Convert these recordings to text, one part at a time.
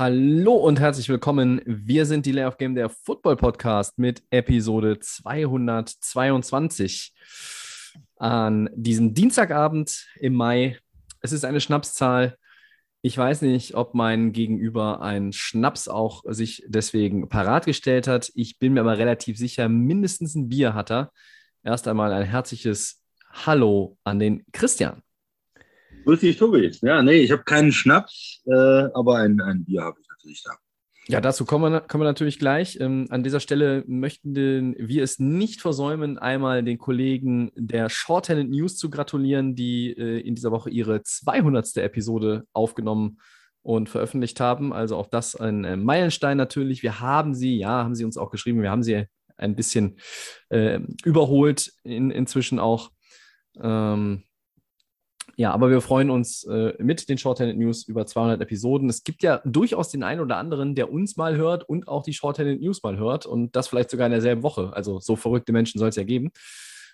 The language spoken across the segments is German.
Hallo und herzlich willkommen. Wir sind die Lay of Game, der Football Podcast mit Episode 222 an diesem Dienstagabend im Mai. Es ist eine Schnapszahl. Ich weiß nicht, ob mein Gegenüber einen Schnaps auch sich deswegen parat gestellt hat. Ich bin mir aber relativ sicher, mindestens ein Bier hat er. Erst einmal ein herzliches Hallo an den Christian. Grüß dich, Tobi. Ja, nee, ich habe keinen Schnaps, äh, aber ein, ein Bier habe ich natürlich da. Ja, dazu kommen wir, kommen wir natürlich gleich. Ähm, an dieser Stelle möchten wir es nicht versäumen, einmal den Kollegen der Shorthanded News zu gratulieren, die äh, in dieser Woche ihre 200. Episode aufgenommen und veröffentlicht haben. Also auch das ein äh, Meilenstein natürlich. Wir haben sie, ja, haben sie uns auch geschrieben, wir haben sie ein bisschen äh, überholt in, inzwischen auch. Ähm, ja, aber wir freuen uns äh, mit den Shorthanded News über 200 Episoden. Es gibt ja durchaus den einen oder anderen, der uns mal hört und auch die Shorthanded News mal hört und das vielleicht sogar in derselben Woche. Also so verrückte Menschen soll es ja geben.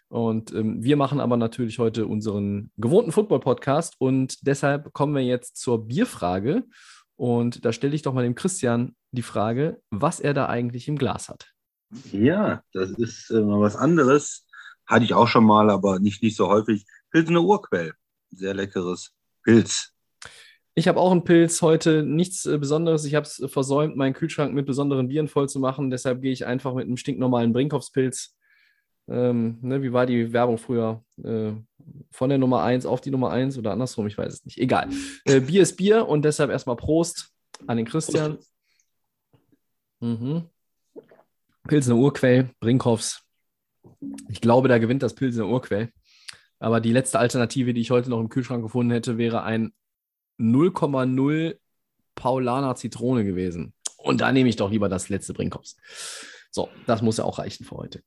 Und ähm, wir machen aber natürlich heute unseren gewohnten Football-Podcast und deshalb kommen wir jetzt zur Bierfrage. Und da stelle ich doch mal dem Christian die Frage, was er da eigentlich im Glas hat. Ja, das ist äh, mal was anderes. Hatte ich auch schon mal, aber nicht, nicht so häufig. Pilsener Urquell. Sehr leckeres Pilz. Ich habe auch einen Pilz heute, nichts äh, Besonderes. Ich habe es versäumt, meinen Kühlschrank mit besonderen Bieren voll zu machen. Deshalb gehe ich einfach mit einem stinknormalen Brinkhoffspilz. Ähm, ne, wie war die Werbung früher? Äh, von der Nummer 1 auf die Nummer 1 oder andersrum, ich weiß es nicht. Egal. Äh, Bier ist Bier und deshalb erstmal Prost an den Christian. Mhm. Pilsener Urquell, Brinkhoffs. Ich glaube, da gewinnt das Pilsener Urquell. Aber die letzte Alternative, die ich heute noch im Kühlschrank gefunden hätte, wäre ein 0,0 Paulaner Zitrone gewesen. Und da nehme ich doch lieber das letzte Brinkhoffs. So, das muss ja auch reichen für heute.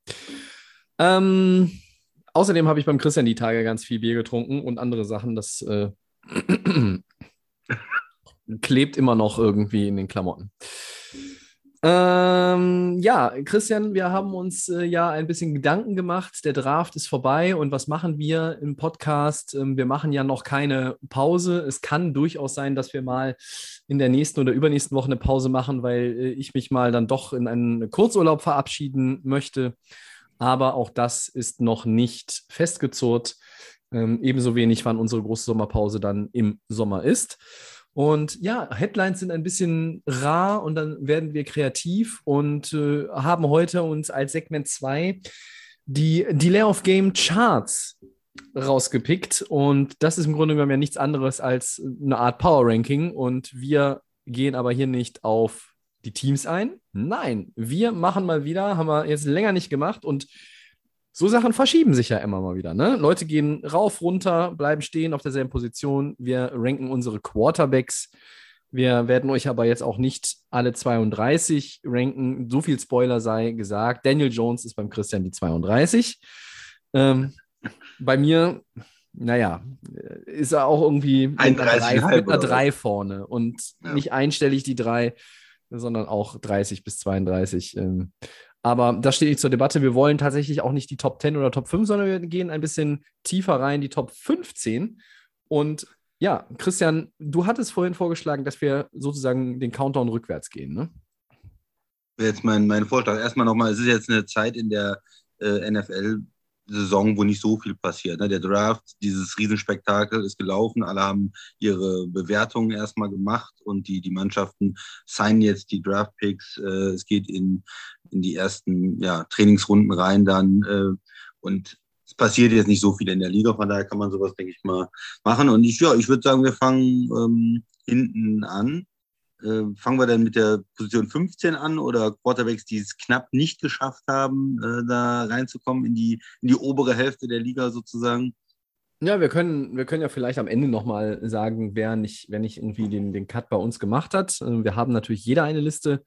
Ähm, außerdem habe ich beim Christian die Tage ganz viel Bier getrunken und andere Sachen. Das äh, klebt immer noch irgendwie in den Klamotten. Ähm, ja, Christian, wir haben uns äh, ja ein bisschen Gedanken gemacht. Der Draft ist vorbei und was machen wir im Podcast? Ähm, wir machen ja noch keine Pause. Es kann durchaus sein, dass wir mal in der nächsten oder übernächsten Woche eine Pause machen, weil äh, ich mich mal dann doch in einen Kurzurlaub verabschieden möchte. Aber auch das ist noch nicht festgezurrt. Ähm, ebenso wenig, wann unsere große Sommerpause dann im Sommer ist. Und ja, Headlines sind ein bisschen rar und dann werden wir kreativ und äh, haben heute uns als Segment 2 die Delay of Game Charts rausgepickt. Und das ist im Grunde genommen ja nichts anderes als eine Art Power Ranking. Und wir gehen aber hier nicht auf die Teams ein. Nein, wir machen mal wieder, haben wir jetzt länger nicht gemacht und so Sachen verschieben sich ja immer mal wieder. Ne? Leute gehen rauf, runter, bleiben stehen auf derselben Position. Wir ranken unsere Quarterbacks. Wir werden euch aber jetzt auch nicht alle 32 ranken. So viel Spoiler sei gesagt. Daniel Jones ist beim Christian die 32. Ähm, bei mir, naja, ist er auch irgendwie mit einer 31,5 3, mit einer oder 3 vorne und Ja. nicht einstellig die 3, sondern auch 30 bis 32. Ähm, aber das steht nicht zur Debatte. Wir wollen tatsächlich auch nicht die Top 10 oder Top 5, sondern wir gehen ein bisschen tiefer rein, die Top 15. Und ja, Christian, du hattest vorhin vorgeschlagen, dass wir sozusagen den Countdown rückwärts gehen, ne? Jetzt mein, mein Vorschlag. Erstmal nochmal, es ist jetzt eine Zeit in der äh, NFL-Saison, wo nicht so viel passiert. Ne? Der Draft, dieses Riesenspektakel ist gelaufen, alle haben ihre Bewertungen erstmal gemacht und die, die Mannschaften signen jetzt die Draft-Picks. Äh, es geht in, in die ersten ja, Trainingsrunden rein dann äh, und es passiert jetzt nicht so viel in der Liga, von daher kann man sowas, denke ich mal, machen. Und ich, ja, ich würde sagen, wir fangen ähm, hinten an. Äh, fangen wir dann mit der Position 15 an oder Quarterbacks, die es knapp nicht geschafft haben, äh, da reinzukommen in die, in die obere Hälfte der Liga sozusagen? Ja, wir können, wir können ja vielleicht am Ende nochmal sagen, wer nicht, wer nicht irgendwie den, den Cut bei uns gemacht hat. Äh, Wir haben natürlich jeder eine Liste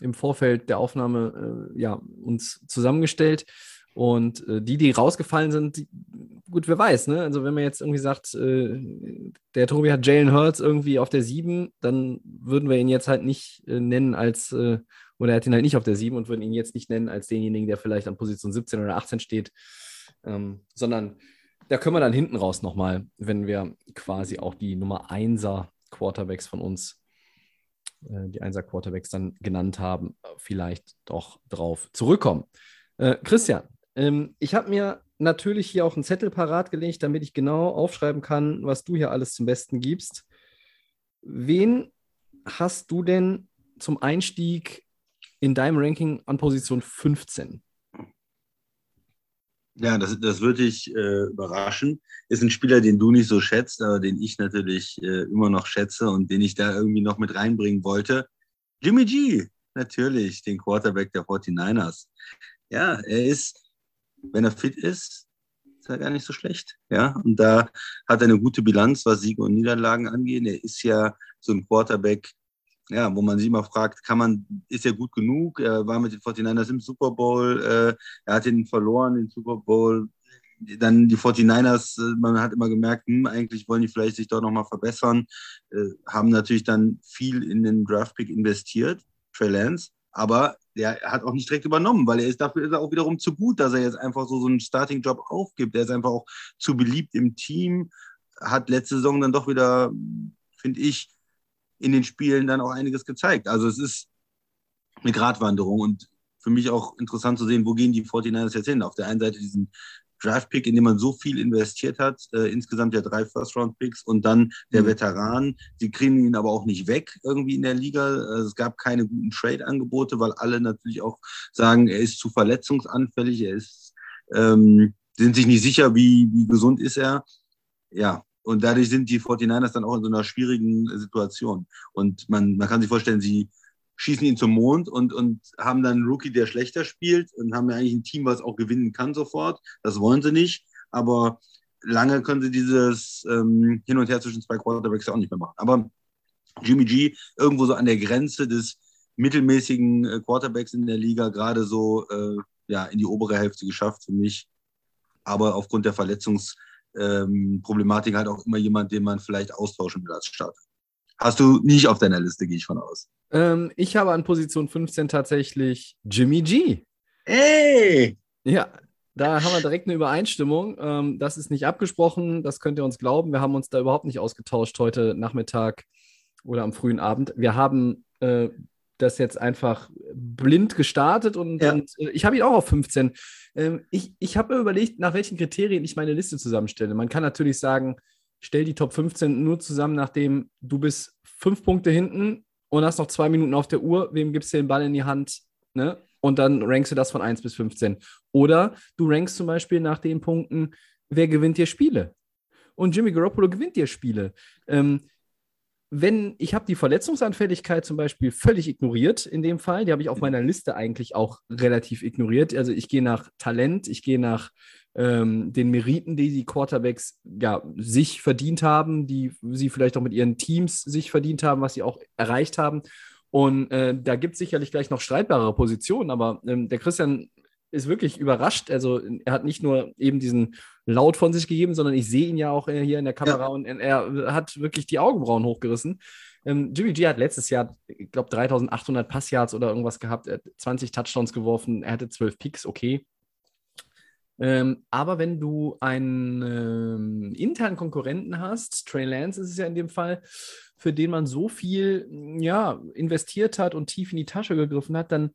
im Vorfeld der Aufnahme äh, ja, uns zusammengestellt. Und äh, die, die rausgefallen sind, die, gut, wer weiß, ne? Also wenn man jetzt irgendwie sagt, äh, der Tobi hat Jalen Hurts irgendwie auf der 7, dann würden wir ihn jetzt halt nicht äh, nennen als, äh, oder er hat ihn halt nicht auf der 7 und würden ihn jetzt nicht nennen als denjenigen, der vielleicht an Position 17 oder 18 steht, ähm, sondern da können wir dann hinten raus nochmal, wenn wir quasi auch die Nummer 1er Quarterbacks von uns, äh, die 1er Quarterbacks dann genannt haben, vielleicht doch drauf zurückkommen. Äh, Christian, ähm, ich habe mir natürlich hier auch einen Zettel parat gelegt, damit ich genau aufschreiben kann, was du hier alles zum Besten gibst. Wen hast du denn zum Einstieg in deinem Ranking an Position 15? Ja, das, das würde dich äh, überraschen. Ist ein Spieler, den du nicht so schätzt, aber den ich natürlich äh, immer noch schätze und den ich da irgendwie noch mit reinbringen wollte. Jimmy G, natürlich, den Quarterback der 49ers. Ja, er ist wenn er fit ist, ist er gar nicht so schlecht. Ja, und da hat er eine gute Bilanz, was Siege und Niederlagen angeht. Er ist ja so ein Quarterback, ja, wo man sich immer fragt, kann man, ist er gut genug? Er war mit den 49ers im Super Bowl, äh, er hat ihn verloren, den Super Bowl. Dann die 49ers, äh, man hat immer gemerkt, hm, eigentlich wollen die vielleicht sich doch nochmal verbessern, äh, haben natürlich dann viel in den Draftpick investiert, Trey Lance, aber der hat auch nicht direkt übernommen, weil er ist dafür ist er auch wiederum zu gut, dass er jetzt einfach so, so einen Starting-Job aufgibt. Er ist einfach auch zu beliebt im Team, hat letzte Saison dann doch wieder, finde ich, in den Spielen dann auch einiges gezeigt. Also es ist eine Gratwanderung und für mich auch interessant zu sehen, wo gehen die 49ers jetzt hin? Auf der einen Seite diesen Draft-Pick, in dem man so viel investiert hat, äh, insgesamt ja drei First-Round-Picks und dann der mhm. Veteran. Sie kriegen ihn aber auch nicht weg irgendwie in der Liga. Also es gab keine guten Trade-Angebote, weil alle natürlich auch sagen, er ist zu verletzungsanfällig, er ist, ähm, sind sich nicht sicher, wie, wie gesund ist er. Ja, und dadurch sind die 49ers dann auch in so einer schwierigen Situation. Und man, man kann sich vorstellen, sie schießen ihn zum Mond und, und haben dann einen Rookie, der schlechter spielt und haben ja eigentlich ein Team, was auch gewinnen kann sofort. Das wollen sie nicht, aber lange können sie dieses ähm, Hin und Her zwischen zwei Quarterbacks auch nicht mehr machen. Aber Jimmy G irgendwo so an der Grenze des mittelmäßigen äh, Quarterbacks in der Liga gerade so äh, ja, in die obere Hälfte geschafft für mich. Aber aufgrund der Verletzungsproblematik ähm, halt auch immer jemand, den man vielleicht austauschen will als Starter. Hast du nicht auf deiner Liste, gehe ich von aus. Ähm, ich habe an Position 15 tatsächlich Jimmy G. Ey! Ja, da haben wir direkt eine Übereinstimmung. Ähm, das ist nicht abgesprochen, das könnt ihr uns glauben. Wir haben uns da überhaupt nicht ausgetauscht heute Nachmittag oder am frühen Abend. Wir haben äh, das jetzt einfach blind gestartet und, ja. und äh, ich habe ihn auch auf 15. Ähm, ich ich habe mir überlegt, nach welchen Kriterien ich meine Liste zusammenstelle. Man kann natürlich sagen, stell die Top 15 nur zusammen, nachdem du bist fünf Punkte hinten und hast noch zwei Minuten auf der Uhr, wem gibst du den Ball in die Hand? Ne? Und dann rankst du das von 1 bis 15. Oder du rankst zum Beispiel nach den Punkten, wer gewinnt dir Spiele? Und Jimmy Garoppolo gewinnt dir Spiele. Ähm, wenn ich habe die Verletzungsanfälligkeit zum Beispiel völlig ignoriert in dem Fall, die habe ich auf meiner Liste eigentlich auch relativ ignoriert. Also ich gehe nach Talent, ich gehe nach ähm, den Meriten, die die Quarterbacks ja, sich verdient haben, die sie vielleicht auch mit ihren Teams sich verdient haben, was sie auch erreicht haben. Und äh, da gibt es sicherlich gleich noch streitbare Positionen, aber ähm, der Christian ist wirklich überrascht. Also er hat nicht nur eben diesen Laut von sich gegeben, sondern ich sehe ihn ja auch äh, hier in der Kamera ja. und er hat wirklich die Augenbrauen hochgerissen. Ähm, Jimmy G hat letztes Jahr, ich glaube, 3800 Passyards oder irgendwas gehabt, er hat 20 Touchdowns geworfen, er hatte 12 Picks, okay. Ähm, aber wenn du einen ähm, internen Konkurrenten hast, Trey Lance ist es ja in dem Fall, für den man so viel ja, investiert hat und tief in die Tasche gegriffen hat, dann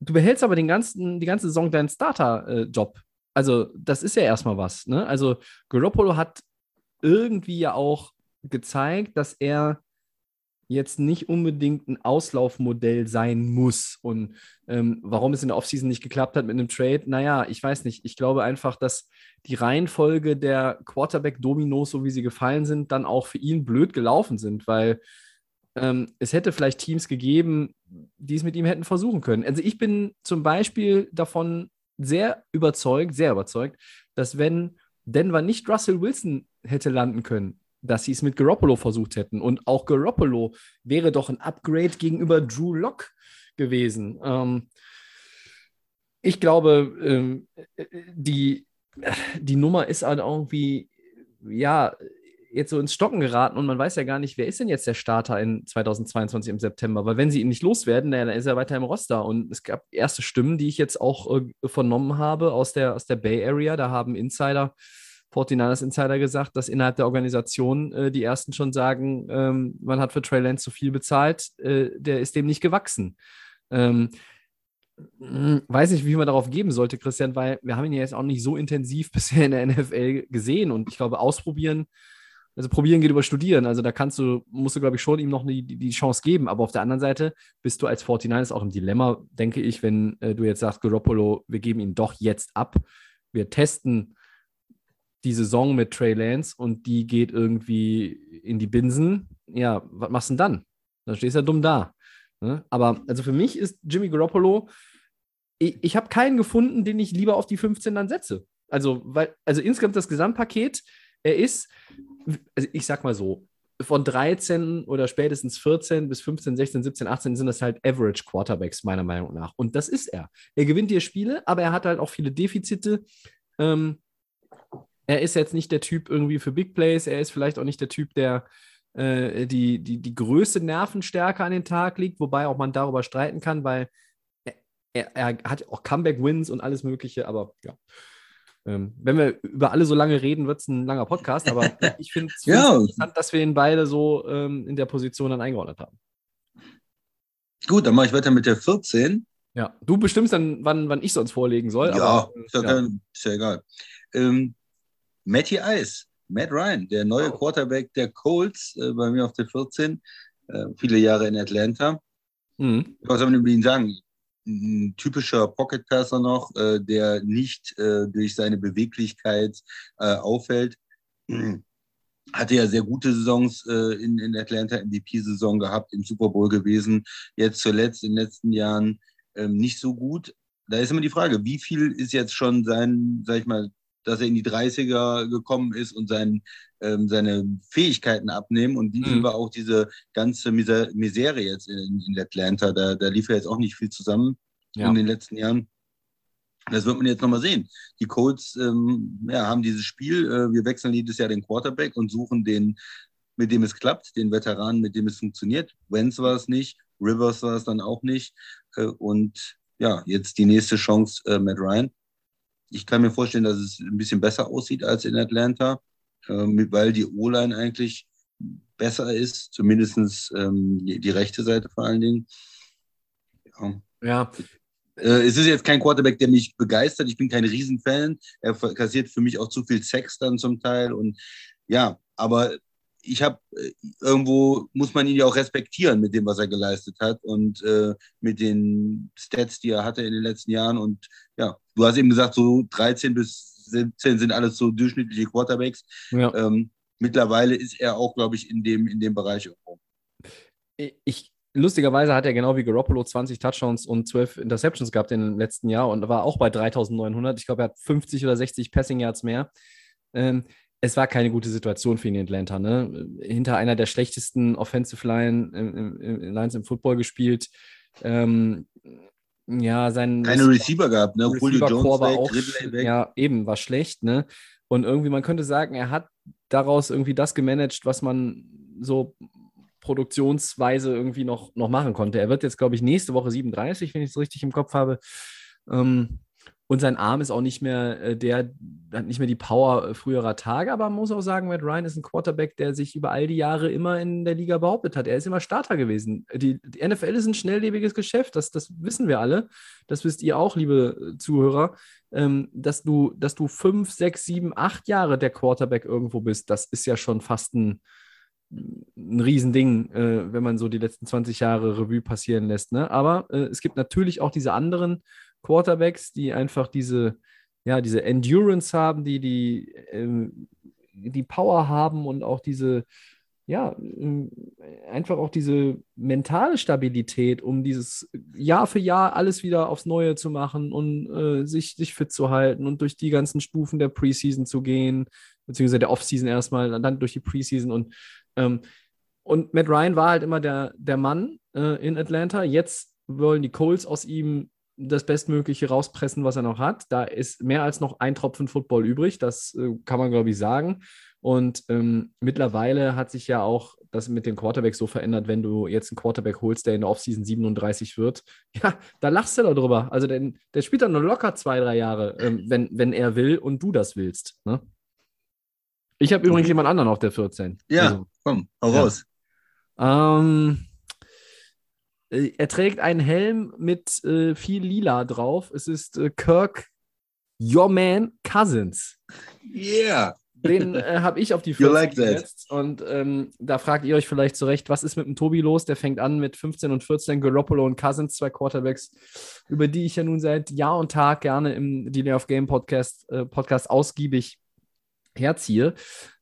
du behältst aber den ganzen, die ganze Saison deinen Starter-Job. Äh, also, das ist ja erstmal was. Ne? Also, Garoppolo hat irgendwie ja auch gezeigt, dass er jetzt nicht unbedingt ein Auslaufmodell sein muss. Und ähm, warum es in der Offseason nicht geklappt hat mit einem Trade, naja, ich weiß nicht. Ich glaube einfach, dass die Reihenfolge der Quarterback-Dominos, so wie sie gefallen sind, dann auch für ihn blöd gelaufen sind, weil ähm, es hätte vielleicht Teams gegeben, die es mit ihm hätten versuchen können. Also ich bin zum Beispiel davon sehr überzeugt, sehr überzeugt, dass wenn Denver nicht Russell Wilson hätte landen können, dass sie es mit Garoppolo versucht hätten. Und auch Garoppolo wäre doch ein Upgrade gegenüber Drew Lock gewesen. Ähm, ich glaube, ähm, die, die Nummer ist halt irgendwie, ja, jetzt so ins Stocken geraten und man weiß ja gar nicht, wer ist denn jetzt der Starter in 2022 im September? Weil wenn sie ihn nicht loswerden, dann ist er weiter im Roster. Und es gab erste Stimmen, die ich jetzt auch äh, vernommen habe aus der, aus der Bay Area. Da haben Insider, 49ers Insider gesagt, dass innerhalb der Organisation äh, die ersten schon sagen, ähm, man hat für Trey Lance zu viel bezahlt, äh, der ist dem nicht gewachsen. Ähm, hm, weiß nicht, wie man darauf geben sollte, Christian, weil wir haben ihn ja jetzt auch nicht so intensiv bisher in der NFL gesehen und ich glaube, ausprobieren, also probieren geht über studieren. Also da kannst du, musst du, glaube ich, schon ihm noch die, die Chance geben. Aber auf der anderen Seite bist du als 49ers auch im Dilemma, denke ich, wenn äh, du jetzt sagst, Garoppolo, wir geben ihn doch jetzt ab. Wir testen die Saison mit Trey Lance und die geht irgendwie in die Binsen. Ja, was machst du denn dann? Dann stehst du ja dumm da. Ne? Aber also für mich ist Jimmy Garoppolo ich, ich habe keinen gefunden, den ich lieber auf die 15 dann setze. Also, weil, also insgesamt das Gesamtpaket, er ist, also ich sag mal so, von 13 oder spätestens 14 bis 15, 16, 17, 18 sind das halt Average Quarterbacks, meiner Meinung nach. Und das ist er. Er gewinnt dir Spiele, aber er hat halt auch viele Defizite. Ähm, er ist jetzt nicht der Typ irgendwie für Big Plays. Er ist vielleicht auch nicht der Typ, der äh, die, die, die größte Nervenstärke an den Tag legt, wobei auch man darüber streiten kann, weil er, er hat auch Comeback-Wins und alles Mögliche, aber ja. Ähm, wenn wir über alle so lange reden, wird es ein langer Podcast, aber ich finde es Ja. interessant, dass wir ihn beide so ähm, in der Position dann eingeordnet haben. Gut, dann mache ich weiter mit der 14. Ja, du bestimmst dann, wann, wann ich sonst vorlegen soll. Ja, aber, ist ja, ja. kein- ist ja egal. Ähm, Matty Ice, Matt Ryan, der neue Quarterback der Colts, äh, bei mir auf der 14, äh, viele Jahre in Atlanta. Mhm. Was soll man über ihn sagen? Ein typischer Pocket Passer noch, äh, der nicht äh, durch seine Beweglichkeit äh, auffällt. Hatte ja sehr gute Saisons äh, in, in Atlanta, MVP-Saison gehabt, im Super Bowl gewesen. Jetzt zuletzt in den letzten Jahren ähm, nicht so gut. Da ist immer die Frage, wie viel ist jetzt schon sein, sag ich mal, dass er in die 30er gekommen ist und sein, ähm, seine Fähigkeiten abnehmen und wie Mhm. war auch diese ganze Miser Misere jetzt in, in Atlanta. Da, da lief ja jetzt auch nicht viel zusammen Ja. in den letzten Jahren. Das wird man jetzt nochmal sehen. Die Colts ähm, ja, haben dieses Spiel, äh, wir wechseln jedes Jahr den Quarterback und suchen den, mit dem es klappt, den Veteranen, mit dem es funktioniert. Wentz war es nicht, Rivers war es dann auch nicht. Äh, und ja, jetzt die nächste Chance, äh, Matt Ryan. Ich kann mir vorstellen, dass es ein bisschen besser aussieht als in Atlanta, äh, mit, weil die O-Line eigentlich besser ist, zumindest ähm, die, die rechte Seite vor allen Dingen. Ja. ja, Äh, es ist jetzt kein Quarterback, der mich begeistert. Ich bin kein Riesenfan. Er kassiert für mich auch zu viel Sex dann zum Teil. Und ja, aber ich habe irgendwo muss man ihn ja auch respektieren mit dem, was er geleistet hat und äh, mit den Stats, die er hatte in den letzten Jahren. Und ja, du hast eben gesagt, so 13 bis 17 sind alles so durchschnittliche Quarterbacks. ja. Ähm, mittlerweile ist er auch, glaube ich, in dem, in dem Bereich irgendwo. ich, lustigerweise hat er genau wie Garoppolo 20 Touchdowns und 12 Interceptions gehabt im letzten Jahr und war auch bei 3900. Ich glaube, er hat 50 oder 60 Passing Yards mehr. Ähm, es war keine gute Situation für ihn in Atlanta. Ne? Hinter einer der schlechtesten Offensive Line, im, im, im, Lines im Football gespielt. Ähm, ja, sein Keine Receiver gehabt, ne? Julio Receiver Jones Core war weg, auch, weg. ja, eben, war schlecht, ne? Und irgendwie, man könnte sagen, er hat daraus irgendwie das gemanagt, was man so produktionsweise irgendwie noch, noch machen konnte. Er wird jetzt, glaube ich, nächste Woche 37, wenn ich es richtig im Kopf habe. Ähm, und sein Arm ist auch nicht mehr äh, der, hat nicht mehr die Power äh, früherer Tage, aber man muss auch sagen, Matt Ryan ist ein Quarterback, der sich über all die Jahre immer in der Liga behauptet hat. Er ist immer Starter gewesen. Die, die NFL ist ein schnelllebiges Geschäft, das, das wissen wir alle. Das wisst ihr auch, liebe äh, Zuhörer, ähm, dass du, dass du fünf, sechs, sieben, acht Jahre der Quarterback irgendwo bist. Das ist ja schon fast ein, ein Riesending, äh, wenn man so die letzten 20 Jahre Revue passieren lässt. Ne? Aber äh, es gibt natürlich auch diese anderen Quarterbacks, die einfach diese, ja, diese Endurance haben, die die, ähm, die Power haben und auch diese, ja, ähm, einfach auch diese mentale Stabilität, um dieses Jahr für Jahr alles wieder aufs Neue zu machen und äh, sich, sich fit zu halten und durch die ganzen Stufen der Preseason zu gehen, beziehungsweise der Offseason erstmal, dann durch die Preseason und ähm, und Matt Ryan war halt immer der, der Mann äh, in Atlanta. Jetzt wollen die Colts aus ihm das Bestmögliche rauspressen, was er noch hat. Da ist mehr als noch ein Tropfen Football übrig, das äh, kann man, glaube ich, sagen. Und ähm, mittlerweile hat sich ja auch das mit den Quarterbacks so verändert, wenn du jetzt einen Quarterback holst, der in der Offseason 37 wird, ja, da lachst du darüber. Also der, der spielt dann nur locker zwei, drei Jahre, ähm, wenn, wenn er will und du das willst. Ne? Ich habe übrigens jemand anderen auf der 14. Ja, Also, komm, hau Ja. raus. ähm, äh, er trägt einen Helm mit äh, viel Lila drauf. Es ist äh, Kirk Your Man Cousins. Yeah. Den äh, habe ich auf die You 14 like gesetzt. Und ähm, da fragt ihr euch vielleicht zurecht, was ist mit dem Tobi los? Der fängt an mit 15 und 14, Garoppolo und Cousins, zwei Quarterbacks, über die ich ja nun seit Jahr und Tag gerne im Delay of Game Podcast, äh, Podcast ausgiebig herziehe.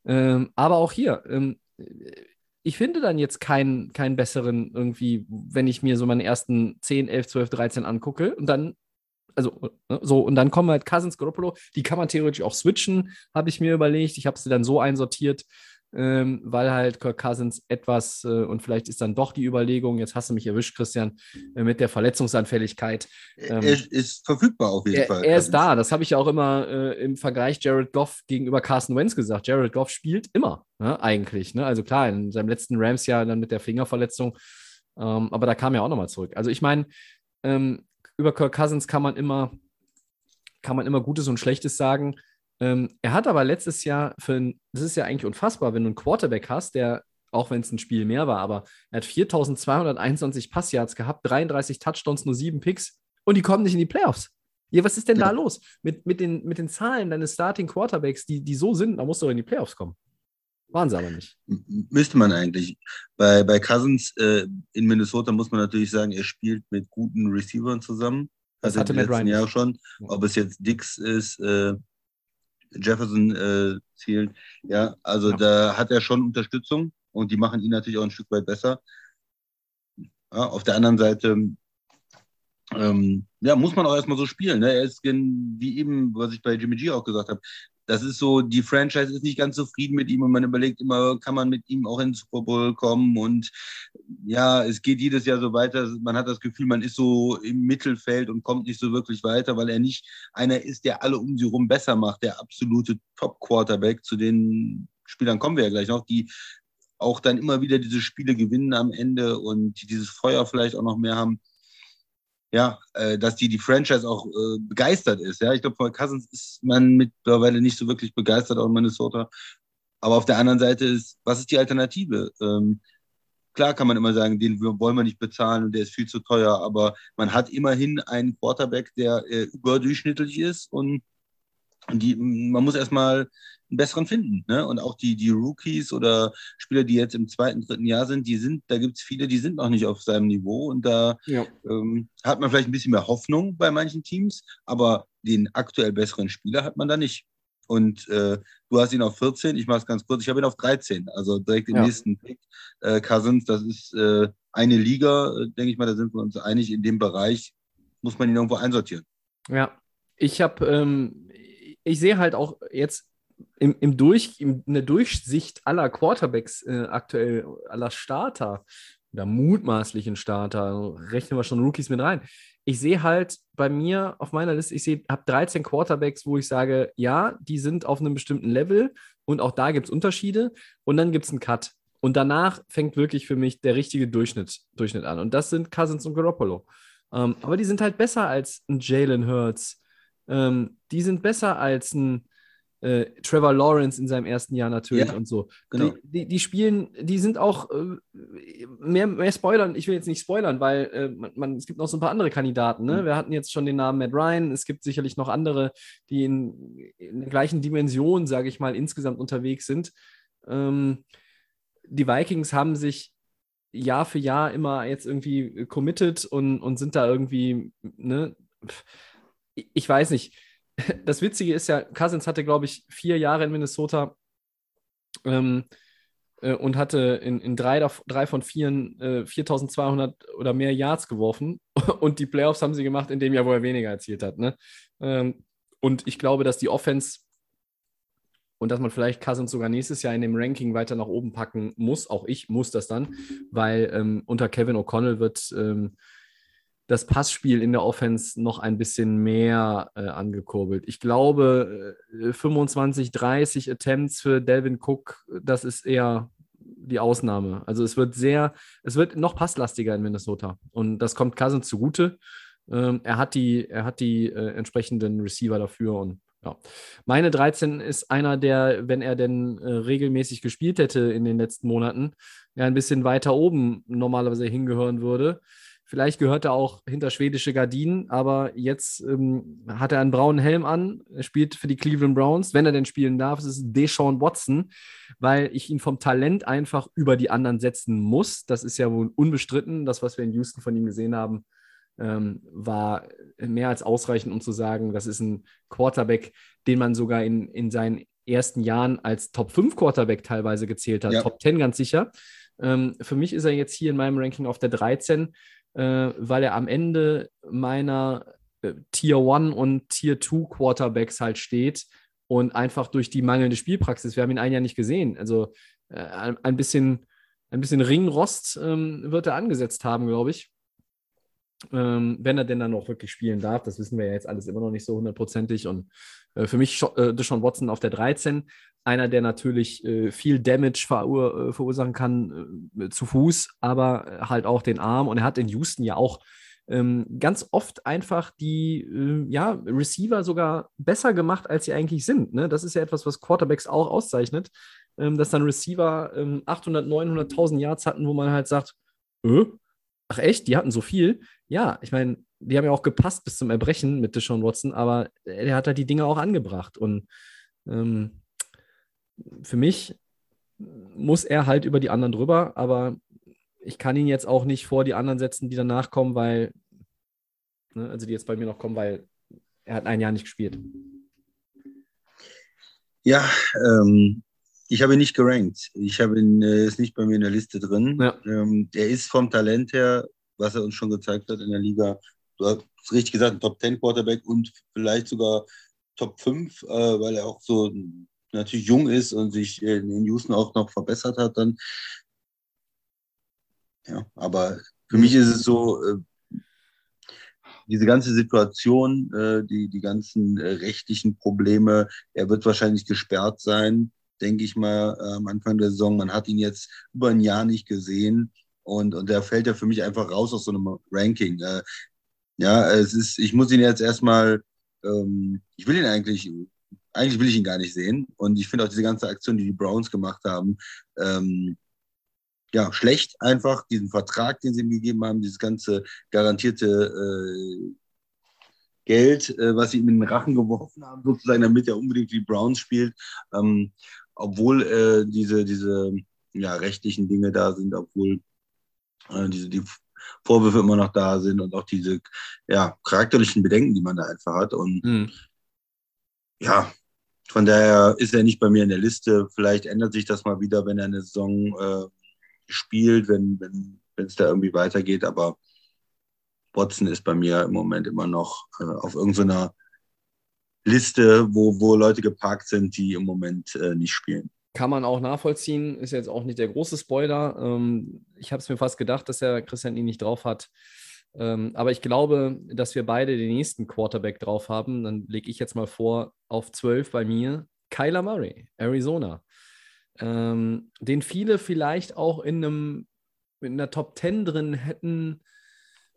Ähm, aber auch hier, ähm, ich finde dann jetzt keinen, keinen besseren irgendwie, wenn ich mir so meine ersten 10, 11, 12, 13 angucke und dann, also ne, so, und dann kommen halt Cousins, Garoppolo, die kann man theoretisch auch switchen, habe ich mir überlegt. Ich habe sie dann so einsortiert, ähm, weil halt Kirk Cousins etwas, äh, und vielleicht ist dann doch die Überlegung, jetzt hast du mich erwischt, Christian, äh, mit der Verletzungsanfälligkeit. Ähm, er ist verfügbar auf jeden Er, Fall. er ist da, das habe ich ja auch immer äh, im Vergleich Jared Goff gegenüber Carson Wentz gesagt. Jared Goff spielt immer, ne, eigentlich. Ne? Also klar, in seinem letzten Rams-Jahr dann mit der Fingerverletzung, ähm, aber da kam er auch nochmal zurück. Also ich meine, ähm, über Kirk Cousins kann man immer, kann man immer Gutes und Schlechtes sagen. Ähm, er hat aber letztes Jahr für ein, das ist ja eigentlich unfassbar, wenn du einen Quarterback hast, der, auch wenn es ein Spiel mehr war, aber er hat 4221 Passyards gehabt, 33 Touchdowns, nur sieben Picks und die kommen nicht in die Playoffs. Ja, was ist denn da Ja. los? Mit, mit, den, mit den Zahlen deines Starting Quarterbacks, die, die so sind, da musst du doch in die Playoffs kommen. Waren sie aber nicht. Müsste man eigentlich. Bei, bei Cousins äh, in Minnesota muss man natürlich sagen, er spielt mit guten Receivern zusammen. Das er hatte Matt Ryan nicht. schon. Ob es jetzt Dix ist, äh, Jefferson äh, zielen. Ja, also Ja. da hat er schon Unterstützung und die machen ihn natürlich auch ein Stück weit besser. Ja, auf der anderen Seite ähm, ja, muss man auch erstmal so spielen. Ne? Er ist wie eben, was ich bei Jimmy G auch gesagt habe. Das ist so, die Franchise ist nicht ganz zufrieden mit ihm und man überlegt immer, kann man mit ihm auch ins Super Bowl kommen und ja, es geht jedes Jahr so weiter. Man hat das Gefühl, man ist so im Mittelfeld und kommt nicht so wirklich weiter, weil er nicht einer ist, der alle um sie rum besser macht, der absolute Top-Quarterback. Zu den Spielern kommen wir ja gleich noch, die auch dann immer wieder diese Spiele gewinnen am Ende und die dieses Feuer vielleicht auch noch mehr haben ja, äh, dass die, die Franchise auch äh, begeistert ist. Ja, ich glaube, von Cousins ist man mittlerweile nicht so wirklich begeistert, auch in Minnesota. Aber auf der anderen Seite ist, was ist die Alternative? Ähm, klar kann man immer sagen, den wollen wir nicht bezahlen und der ist viel zu teuer, aber man hat immerhin einen Quarterback, der äh, überdurchschnittlich ist und die, man muss erstmal einen besseren finden. Ne? Und auch die, die Rookies oder Spieler, die jetzt im zweiten, dritten Jahr sind, die sind, da gibt es viele, die sind noch nicht auf seinem Niveau und da Ja. ähm, hat man vielleicht ein bisschen mehr Hoffnung bei manchen Teams, aber den aktuell besseren Spieler hat man da nicht. Und äh, du hast ihn auf 14, ich mache es ganz kurz, ich habe ihn auf 13, also direkt im Ja. nächsten Pick. Äh, Cousins, das ist äh, eine Liga, äh, denke ich mal, da sind wir uns einig, in dem Bereich muss man ihn irgendwo einsortieren. Ja, ich habe, ähm, ich sehe halt auch jetzt im, im Durch, in der Durchsicht aller Quarterbacks äh, aktuell, aller Starter oder mutmaßlichen Starter, rechnen wir schon Rookies mit rein. Ich sehe halt bei mir auf meiner Liste, ich sehe, habe 13 Quarterbacks, wo ich sage, ja, die sind auf einem bestimmten Level und auch da gibt es Unterschiede und dann gibt es einen Cut. Und danach fängt wirklich für mich der richtige Durchschnitt, Durchschnitt an. Und das sind Cousins und Garoppolo. Ähm, aber die sind halt besser als ein Jalen Hurts. Ähm, die sind besser als ein äh, Trevor Lawrence in seinem ersten Jahr natürlich Ja, und so. genau. Die, die, die spielen, die sind auch äh, mehr, mehr spoilern. Ich will jetzt nicht spoilern, weil äh, man, man, es gibt noch so ein paar andere Kandidaten. Ne? Mhm. Wir hatten jetzt schon den Namen Matt Ryan. Es gibt sicherlich noch andere, die in, in der gleichen Dimension, sage ich mal, insgesamt unterwegs sind. Ähm, die Vikings haben sich Jahr für Jahr immer jetzt irgendwie committed und, und sind da irgendwie, ne, ich weiß nicht. Das Witzige ist ja, Cousins hatte, glaube ich, vier Jahre in Minnesota ähm, äh, und hatte in, in drei, drei von vieren äh, 4200 oder mehr Yards geworfen. Und die Playoffs haben sie gemacht in dem Jahr, wo er weniger erzielt hat. Ne? Ähm, und ich glaube, dass die Offense und dass man vielleicht Cousins sogar nächstes Jahr in dem Ranking weiter nach oben packen muss. Auch ich muss das dann, weil ähm, unter Kevin O'Connell wird, ähm, das Passspiel in der Offense noch ein bisschen mehr äh, angekurbelt. Ich glaube, äh, 25, 30 Attempts für Delvin Cook, das ist eher die Ausnahme. Also es wird sehr, es wird noch passlastiger in Minnesota. Und das kommt Cousins zugute. Ähm, er hat die, er hat die äh, entsprechenden Receiver dafür und ja. Meine 13 ist einer, der, wenn er denn äh, regelmäßig gespielt hätte in den letzten Monaten, ja ein bisschen weiter oben normalerweise hingehören würde. Vielleicht gehört er auch hinter schwedische Gardinen, aber jetzt ähm, hat er einen braunen Helm an. Er spielt für die Cleveland Browns, wenn er denn spielen darf. Es ist Deshaun Watson, weil ich ihn vom Talent einfach über die anderen setzen muss. Das ist ja wohl unbestritten. Das, was wir in Houston von ihm gesehen haben, ähm, war mehr als ausreichend, um zu sagen, das ist ein Quarterback, den man sogar in, in seinen ersten Jahren als Top 5 Quarterback teilweise gezählt hat. Ja. Top 10 ganz sicher. Ähm, für mich ist er jetzt hier in meinem Ranking auf der 13 äh, weil er am Ende meiner äh, Tier 1 und Tier 2 Quarterbacks halt steht und einfach durch die mangelnde Spielpraxis, wir haben ihn ein Jahr nicht gesehen, also äh, ein bisschen, ein bisschen Ringrost ähm, wird er angesetzt haben, glaube ich. Ähm, wenn er denn dann auch wirklich spielen darf, das wissen wir ja jetzt alles immer noch nicht so hundertprozentig. Und äh, für mich äh, Deshaun Watson auf der 13, einer, der natürlich äh, viel Damage verur äh, verursachen kann äh, zu Fuß, aber halt auch den Arm. Und er hat in Houston ja auch ähm, ganz oft einfach die äh, ja, Receiver sogar besser gemacht, als sie eigentlich sind. Ne? Das ist ja etwas, was Quarterbacks auch auszeichnet, ähm, dass dann Receiver ähm, 800, 900.000 Yards hatten, wo man halt sagt, äh? Ach echt, die hatten so viel. Ja, ich meine, die haben ja auch gepasst bis zum Erbrechen mit Deshaun Watson, aber er hat halt die Dinge auch angebracht. Und ähm, für mich muss er halt über die anderen drüber, aber ich kann ihn jetzt auch nicht vor die anderen setzen, die danach kommen, weil, ne, also die jetzt bei mir noch kommen, weil er hat ein Jahr nicht gespielt. Ja, ähm, ich habe ihn nicht gerankt. Ich habe ihn, äh, ist nicht bei mir in der Liste drin. Ja. Ähm, er ist vom Talent her, was er uns schon gezeigt hat in der Liga, du hast richtig gesagt, ein Top 10 Quarterback und vielleicht sogar Top 5, äh, weil er auch so natürlich jung ist und sich in Houston auch noch verbessert hat, dann. Ja, aber für mich ist es so, äh, diese ganze Situation, äh, die, die ganzen äh, rechtlichen Probleme, er wird wahrscheinlich gesperrt sein, denke ich mal, am Anfang der Saison. Man hat ihn jetzt über ein Jahr nicht gesehen und, und der fällt ja für mich einfach raus aus so einem Ranking. Ja, es ist, ich muss ihn jetzt erstmal, ähm, ich will ihn eigentlich eigentlich will ich ihn gar nicht sehen. Und ich finde auch diese ganze Aktion, die die Browns gemacht haben, ähm, ja, schlecht einfach, diesen Vertrag, den sie ihm gegeben haben, dieses ganze garantierte äh, Geld, äh, was sie ihm in den Rachen geworfen haben, sozusagen, damit er unbedingt die Browns spielt, ähm, obwohl äh, diese, diese ja, rechtlichen Dinge da sind, obwohl äh, diese, die Vorwürfe immer noch da sind und auch diese ja, charakterlichen Bedenken, die man da einfach hat. Und mhm. ja, von daher ist er nicht bei mir in der Liste. Vielleicht ändert sich das mal wieder, wenn er eine Saison äh, spielt, wenn wenn wenn, es da irgendwie weitergeht. Aber Watson ist bei mir im Moment immer noch äh, auf irgendeiner Liste, wo, wo Leute geparkt sind, die im Moment äh, nicht spielen. Kann man auch nachvollziehen, ist jetzt auch nicht der große Spoiler. Ähm, ich habe es mir fast gedacht, dass er Christian ihn nicht drauf hat. Ähm, aber ich glaube, dass wir beide den nächsten Quarterback drauf haben. Dann lege ich jetzt mal vor, auf 12 bei mir, Kyler Murray, Arizona. Ähm, den viele vielleicht auch in einem in einer Top 10 drin hätten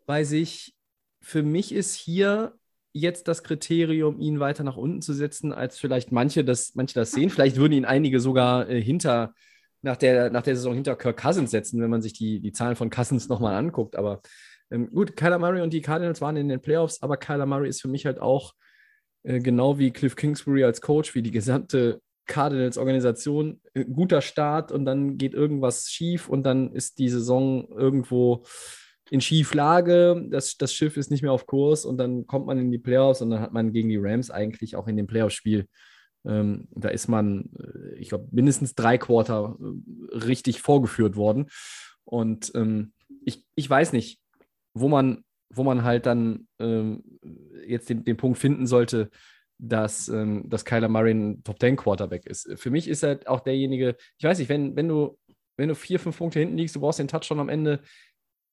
bei sich. Für mich ist hier jetzt das Kriterium, ihn weiter nach unten zu setzen, als vielleicht manche das, manche das sehen. Vielleicht würden ihn einige sogar äh, hinter, nach der, nach der Saison hinter Kirk Cousins setzen, wenn man sich die, die Zahlen von Cousins nochmal anguckt. Aber ähm, gut, Kyler Murray und die Cardinals waren in den Playoffs, aber Kyler Murray ist für mich halt auch äh, genau wie Cliff Kingsbury als Coach, wie die gesamte Cardinals-Organisation, äh, guter Start und dann geht irgendwas schief und dann ist die Saison irgendwo in Schieflage, das, das Schiff ist nicht mehr auf Kurs und dann kommt man in die Playoffs und dann hat man gegen die Rams eigentlich auch in dem Playoff-Spiel, ähm, da ist man, äh, ich glaube, mindestens drei Quarter äh, richtig vorgeführt worden. Und ähm, ich, ich weiß nicht, wo man, wo man halt dann ähm, jetzt den, den Punkt finden sollte, dass, ähm, dass Kyler Murray ein Top 10 Quarterback ist. Für mich ist er auch derjenige, ich weiß nicht, wenn, wenn du, wenn du vier, fünf Punkte hinten liegst, du brauchst den Touchdown am Ende,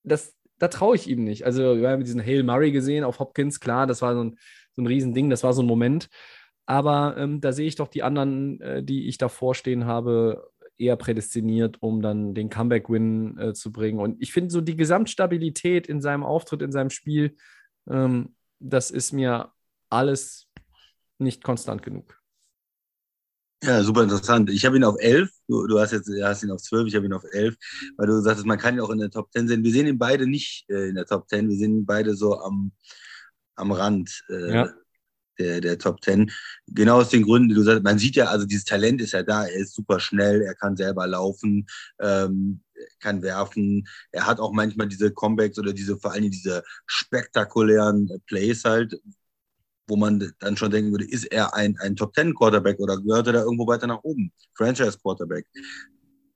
das, da traue ich ihm nicht. Also, wir haben diesen Hale Murray gesehen auf Hopkins, klar, das war so ein, so ein Riesending, das war so ein Moment. Aber ähm, da sehe ich doch die anderen, äh, die ich davor stehen habe, eher prädestiniert, um dann den Comeback-Win äh, zu bringen. Und ich finde so die Gesamtstabilität in seinem Auftritt, in seinem Spiel, ähm, das ist mir alles nicht konstant genug. Ja, super interessant. Ich habe ihn auf 11. Du, du, hast jetzt hast ihn auf 12, ich habe ihn auf 11, weil du sagtest, man kann ihn auch in der Top 10 sehen. Wir sehen ihn beide nicht äh, in der Top 10, wir sehen ihn beide so am, am Rand äh, ja. der, der Top 10. Genau aus den Gründen, die du sagst, man sieht ja, also dieses Talent ist ja da, er ist super schnell, er kann selber laufen, ähm, kann werfen. Er hat auch manchmal diese Comebacks oder diese, vor allem diese spektakulären Plays halt, wo man dann schon denken würde, ist er ein, ein Top Ten Quarterback oder gehört er da irgendwo weiter nach oben? Franchise Quarterback.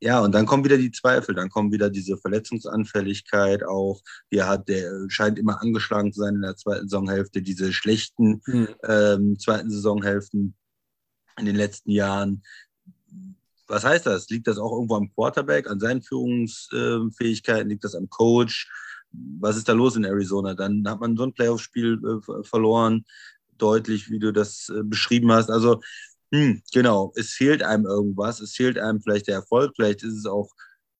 Ja, und dann kommen wieder die Zweifel, dann kommt wieder diese Verletzungsanfälligkeit auch. Der hat, der scheint immer angeschlagen zu sein in der zweiten Saisonhälfte. Diese schlechten mhm. ähm, zweiten Saisonhälften in den letzten Jahren. Was heißt das? Liegt das auch irgendwo am Quarterback, an seinen Führungsfähigkeiten? Liegt das am Coach? Was ist da los in Arizona? Dann hat man so ein Playoff-Spiel äh, verloren deutlich, wie du das äh, beschrieben hast. Also, hm, genau, es fehlt einem irgendwas, es fehlt einem vielleicht der Erfolg, vielleicht ist es auch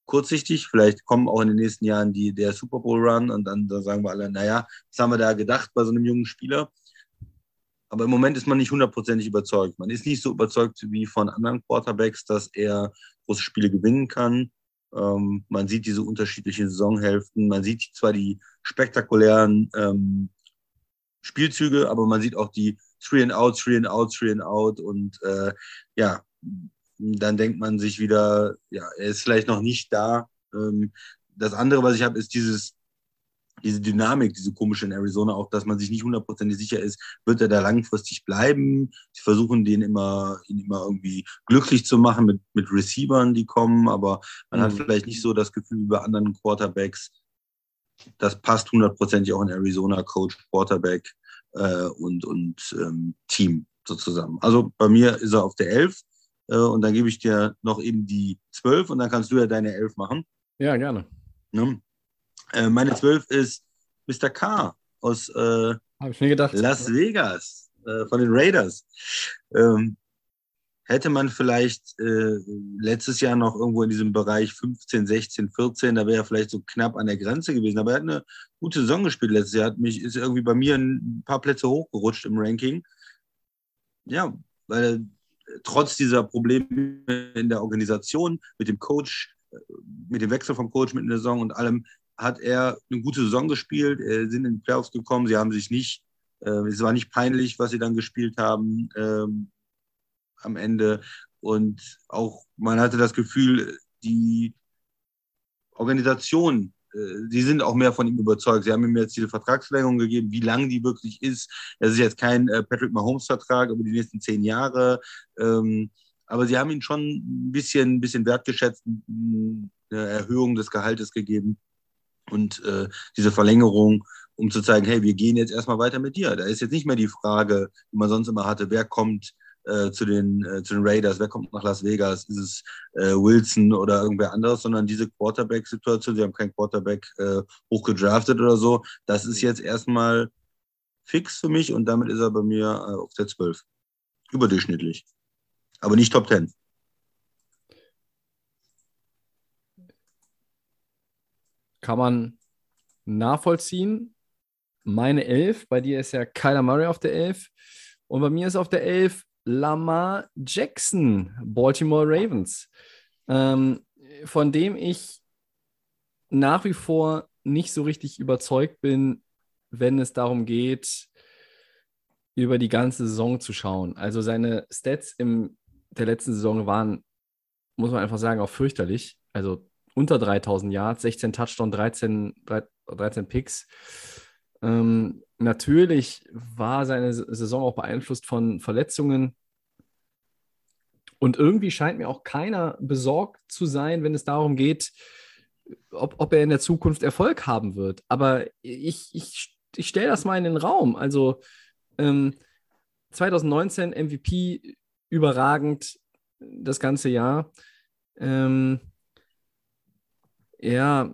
kurzsichtig, vielleicht kommen auch in den nächsten Jahren die, der Super Bowl Run und dann, dann sagen wir alle, naja, was haben wir da gedacht bei so einem jungen Spieler? Aber im Moment ist man nicht hundertprozentig überzeugt. Man ist nicht so überzeugt wie von anderen Quarterbacks, dass er große Spiele gewinnen kann. Ähm, man sieht diese unterschiedlichen Saisonhälften. Man sieht zwar die spektakulären ähm, Spielzüge, aber man sieht auch die Three and Out, Three and Out, Three and Out und äh, ja, dann denkt man sich wieder, ja, er ist vielleicht noch nicht da. Ähm, das andere, was ich habe, ist dieses, diese Dynamik, diese komische in Arizona, auch dass man sich nicht hundertprozentig sicher ist, wird er da langfristig bleiben. Sie versuchen den immer, ihn immer irgendwie glücklich zu machen mit, mit Receivern, die kommen, aber man mhm. hat vielleicht nicht so das Gefühl wie bei anderen Quarterbacks, das passt hundertprozentig auch in Arizona, Coach, Quarterback äh, und, und ähm, Team so zusammen. Also bei mir ist er auf der 11 äh, und dann gebe ich dir noch eben die 12 und dann kannst du ja deine 11 machen. Ja, gerne. Ne? Äh, meine 12 ist Mr. K aus äh, Las Vegas äh, von den Raiders. Ähm, hätte man vielleicht äh, letztes Jahr noch irgendwo in diesem Bereich 15, 16, 14, da wäre er vielleicht so knapp an der Grenze gewesen. Aber er hat eine gute Saison gespielt letztes Jahr, hat mich, ist irgendwie bei mir ein paar Plätze hochgerutscht im Ranking. Ja, weil trotz dieser Probleme in der Organisation mit dem Coach, mit dem Wechsel vom Coach mit der Saison und allem, hat er eine gute Saison gespielt, äh, sind in die Playoffs gekommen, sie haben sich nicht, äh, es war nicht peinlich, was sie dann gespielt haben. Ähm, am Ende. Und auch man hatte das Gefühl, die Organisation, äh, die sind auch mehr von ihm überzeugt. Sie haben ihm jetzt diese Vertragsverlängerung gegeben, wie lang die wirklich ist. Das ist jetzt kein äh, Patrick Mahomes-Vertrag über die nächsten zehn Jahre. Ähm, aber sie haben ihn schon ein bisschen, ein bisschen wertgeschätzt, eine Erhöhung des Gehaltes gegeben und äh, diese Verlängerung, um zu zeigen, hey, wir gehen jetzt erstmal weiter mit dir. Da ist jetzt nicht mehr die Frage, die man sonst immer hatte, wer kommt äh, zu, den, äh, zu den Raiders, wer kommt nach Las Vegas, ist es äh, Wilson oder irgendwer anderes, sondern diese Quarterback-Situation, sie haben keinen Quarterback äh, hochgedraftet oder so, das ist jetzt erstmal fix für mich und damit ist er bei mir äh, auf der 12. Überdurchschnittlich. Aber nicht Top 10. Kann man nachvollziehen. Meine 11, bei dir ist ja Kyler Murray auf der 11. Und bei mir ist auf der 11 Lamar Jackson, Baltimore Ravens, ähm, von dem ich nach wie vor nicht so richtig überzeugt bin, wenn es darum geht, über die ganze Saison zu schauen. Also seine Stats in der letzten Saison waren, muss man einfach sagen, auch fürchterlich. Also unter 3000 Yards, 16 Touchdown, 13, 13 Picks. Ähm, natürlich war seine Saison auch beeinflusst von Verletzungen. Und irgendwie scheint mir auch keiner besorgt zu sein, wenn es darum geht, ob, ob er in der Zukunft Erfolg haben wird. Aber ich, ich, ich stelle das mal in den Raum. Also ähm, 2019 MVP überragend das ganze Jahr. Ähm, ja,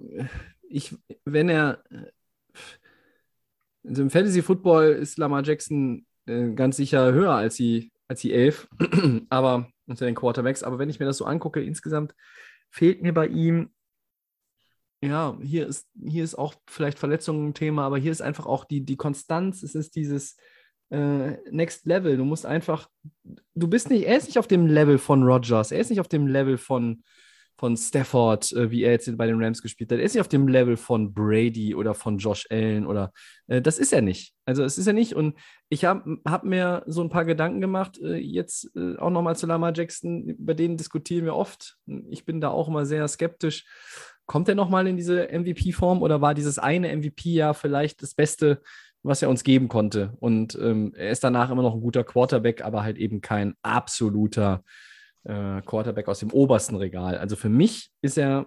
ich, wenn er also im Fantasy Football ist Lamar Jackson äh, ganz sicher höher als die, als die 11, aber unter den Quarterbacks. Aber wenn ich mir das so angucke, insgesamt fehlt mir bei ihm, ja, hier ist, hier ist auch vielleicht Verletzungen ein Thema, aber hier ist einfach auch die, die Konstanz, es ist dieses äh, Next Level. Du musst einfach, du bist nicht, er ist nicht auf dem Level von Rogers, er ist nicht auf dem Level von, von Stafford, äh, wie er jetzt bei den Rams gespielt hat. Er ist nicht auf dem Level von Brady oder von Josh Allen oder äh, das ist er nicht. Also es ist er nicht. Und ich habe hab mir so ein paar Gedanken gemacht, äh, jetzt äh, auch nochmal zu Lama Jackson, über den diskutieren wir oft. Ich bin da auch immer sehr skeptisch. Kommt er nochmal in diese MVP-Form oder war dieses eine MVP-Jahr vielleicht das Beste, was er uns geben konnte? Und ähm, er ist danach immer noch ein guter Quarterback, aber halt eben kein absoluter äh, Quarterback aus dem obersten Regal. Also für mich ist er,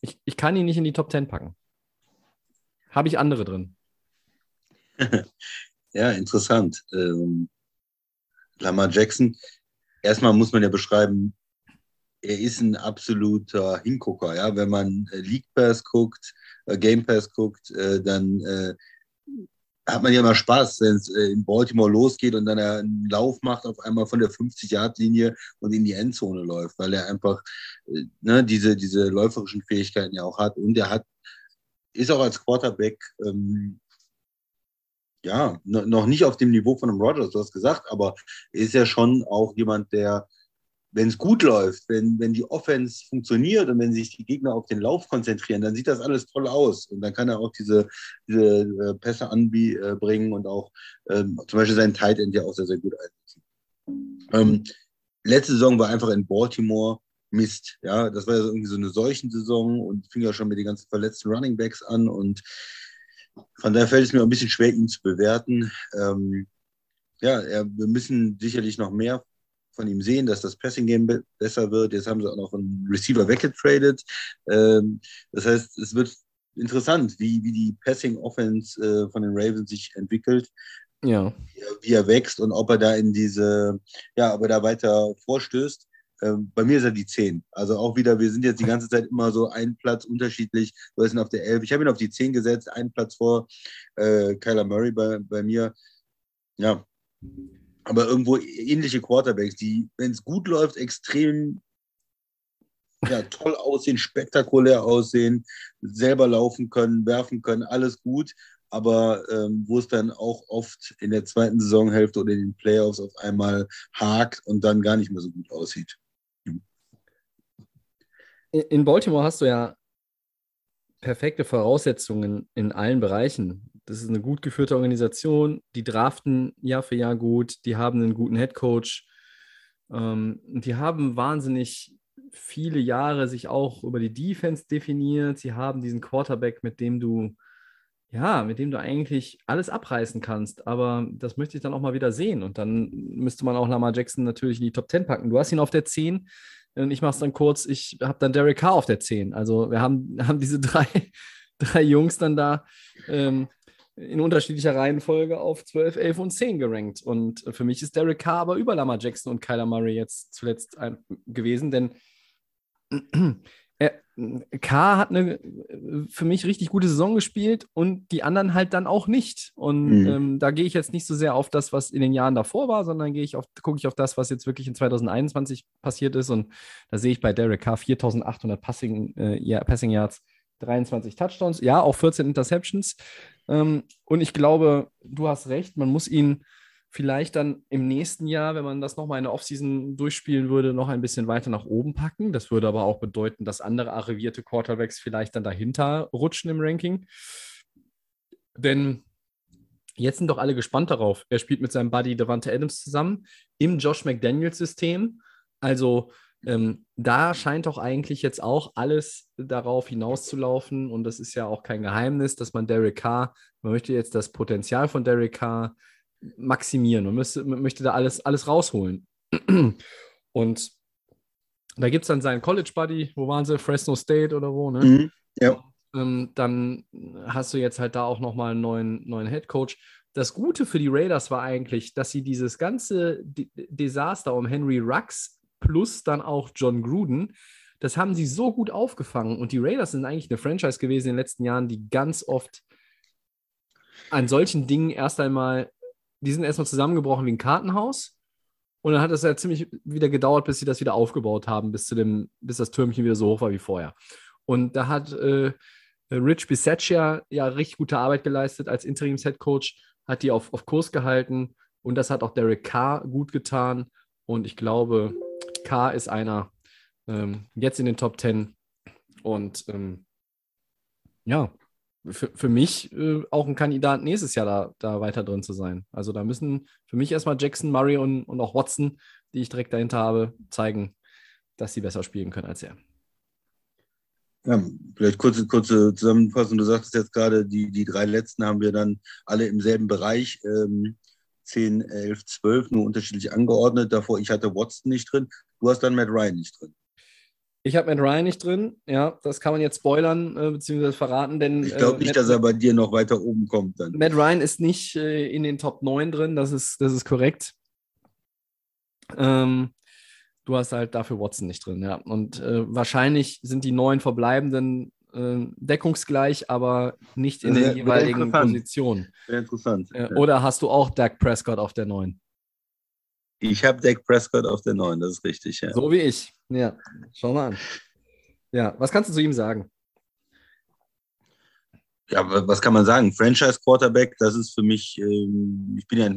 ich, ich kann ihn nicht in die Top 10 packen. Habe ich andere drin. ja, interessant. Ähm, Lamar Jackson, erstmal muss man ja beschreiben, er ist ein absoluter Hingucker. Ja? Wenn man äh, League Pass guckt, äh, Game Pass guckt, äh, dann äh, hat man ja immer Spaß, wenn es äh, in Baltimore losgeht und dann er einen Lauf macht, auf einmal von der 50-Yard-Linie und in die Endzone läuft, weil er einfach äh, ne, diese, diese läuferischen Fähigkeiten ja auch hat. Und er hat, ist auch als Quarterback ähm, ja, noch nicht auf dem Niveau von einem Rogers, du hast gesagt, aber ist ja schon auch jemand, der wenn es gut läuft, wenn, wenn die Offense funktioniert und wenn sich die Gegner auf den Lauf konzentrieren, dann sieht das alles toll aus. Und dann kann er auch diese, diese äh, Pässe anbringen und auch ähm, zum Beispiel seinen Tight End ja auch sehr, sehr gut einsetzen. Ähm, letzte Saison war einfach in Baltimore Mist. Ja, das war ja irgendwie so eine Seuchensaison und fing ja schon mit den ganzen verletzten Running Backs an. Und von daher fällt es mir ein bisschen schwer, ihn zu bewerten. Ähm, ja, wir müssen sicherlich noch mehr von ihm sehen, dass das Passing-Game be besser wird. Jetzt haben sie auch noch einen Receiver weggetradet. Ähm, das heißt, es wird interessant, wie, wie die Passing-Offense äh, von den Ravens sich entwickelt. Ja. Wie er, wächst und ob er da in diese, ja, ob er da weiter vorstößt. Ähm, bei mir ist er die 10. Also auch wieder, wir sind jetzt die ganze Zeit immer so ein Platz unterschiedlich. Du bist auf der 11. Ich habe ihn auf die 10 gesetzt, einen Platz vor äh, Kyler Murray bei, bei mir. Ja, aber irgendwo ähnliche Quarterbacks, die, wenn es gut läuft, extrem ja, toll aussehen, spektakulär aussehen, selber laufen können, werfen können, alles gut. Aber ähm, wo es dann auch oft in der zweiten Saisonhälfte oder in den Playoffs auf einmal hakt und dann gar nicht mehr so gut aussieht. In Baltimore hast du ja perfekte Voraussetzungen in allen Bereichen. Das ist eine gut geführte Organisation, die draften Jahr für Jahr gut, die haben einen guten Headcoach, ähm, die haben wahnsinnig viele Jahre sich auch über die Defense definiert. Sie haben diesen Quarterback, mit dem du ja, mit dem du eigentlich alles abreißen kannst. Aber das möchte ich dann auch mal wieder sehen. Und dann müsste man auch Lamar Jackson natürlich in die Top 10 packen. Du hast ihn auf der 10 und ich mache es dann kurz. Ich habe dann Derek Carr auf der 10. Also wir haben, haben diese drei, drei Jungs dann da ähm, in unterschiedlicher Reihenfolge auf 12, 11 und 10 gerankt. Und für mich ist Derek Carr aber über Lamar Jackson und Kyler Murray jetzt zuletzt ein, gewesen, denn er, Carr hat eine für mich richtig gute Saison gespielt und die anderen halt dann auch nicht. Und mhm. ähm, da gehe ich jetzt nicht so sehr auf das, was in den Jahren davor war, sondern gehe ich auf, gucke ich auf das, was jetzt wirklich in 2021 passiert ist. Und da sehe ich bei Derek Carr 4800 Passing, äh, Passing Yards, 23 Touchdowns, ja, auch 14 Interceptions. Ähm, und ich glaube, du hast recht, man muss ihn vielleicht dann im nächsten Jahr, wenn man das nochmal in der Offseason durchspielen würde, noch ein bisschen weiter nach oben packen. Das würde aber auch bedeuten, dass andere arrivierte Quarterbacks vielleicht dann dahinter rutschen im Ranking. Denn jetzt sind doch alle gespannt darauf. Er spielt mit seinem Buddy Devante Adams zusammen im Josh McDaniels-System. Also ähm, da scheint doch eigentlich jetzt auch alles darauf hinauszulaufen und das ist ja auch kein Geheimnis, dass man Derek Carr, man möchte jetzt das Potenzial von Derek Carr maximieren und müsste, möchte da alles, alles rausholen. Und da gibt es dann seinen College Buddy, wo waren sie? Fresno State oder wo, ne? Mhm, ja. Ähm, dann hast du jetzt halt da auch nochmal einen neuen, neuen Head Coach. Das Gute für die Raiders war eigentlich, dass sie dieses ganze D Desaster um Henry Rux plus dann auch John Gruden, das haben sie so gut aufgefangen. Und die Raiders sind eigentlich eine Franchise gewesen in den letzten Jahren, die ganz oft an solchen Dingen erst einmal, die sind erstmal zusammengebrochen wie ein Kartenhaus. Und dann hat es ja ziemlich wieder gedauert, bis sie das wieder aufgebaut haben, bis zu dem, bis das Türmchen wieder so hoch war wie vorher. Und da hat äh, Rich Bisaccia ja richtig gute Arbeit geleistet als Interims-Head-Coach, hat die auf, auf Kurs gehalten und das hat auch Derek Carr gut getan. Und ich glaube, Carr ist einer ähm, jetzt in den Top 10. Und ähm, ja, für, für mich äh, auch ein Kandidat nächstes Jahr da, da weiter drin zu sein. Also da müssen für mich erstmal Jackson, Murray und, und auch Watson, die ich direkt dahinter habe, zeigen, dass sie besser spielen können als er. Ja, vielleicht kurze, kurze Zusammenfassung. Du sagtest jetzt gerade, die, die drei letzten haben wir dann alle im selben Bereich. Ähm, 10, 11, 12, nur unterschiedlich angeordnet. Davor, ich hatte Watson nicht drin. Du hast dann Matt Ryan nicht drin. Ich habe Matt Ryan nicht drin, ja, das kann man jetzt spoilern äh, bzw. verraten, denn. Ich glaube nicht, äh, dass er bei dir noch weiter oben kommt dann. Matt Ryan ist nicht äh, in den Top 9 drin, das ist, das ist korrekt. Ähm, du hast halt dafür Watson nicht drin, ja. Und äh, wahrscheinlich sind die neun verbleibenden äh, deckungsgleich, aber nicht in den jeweiligen Positionen. Sehr interessant. Äh, oder hast du auch Dak Prescott auf der 9? Ich habe Dak Prescott auf der 9, das ist richtig, ja. So wie ich. Ja, schau mal an. Ja, was kannst du zu ihm sagen? Ja, was kann man sagen? Franchise Quarterback, das ist für mich, ähm, ich bin ja,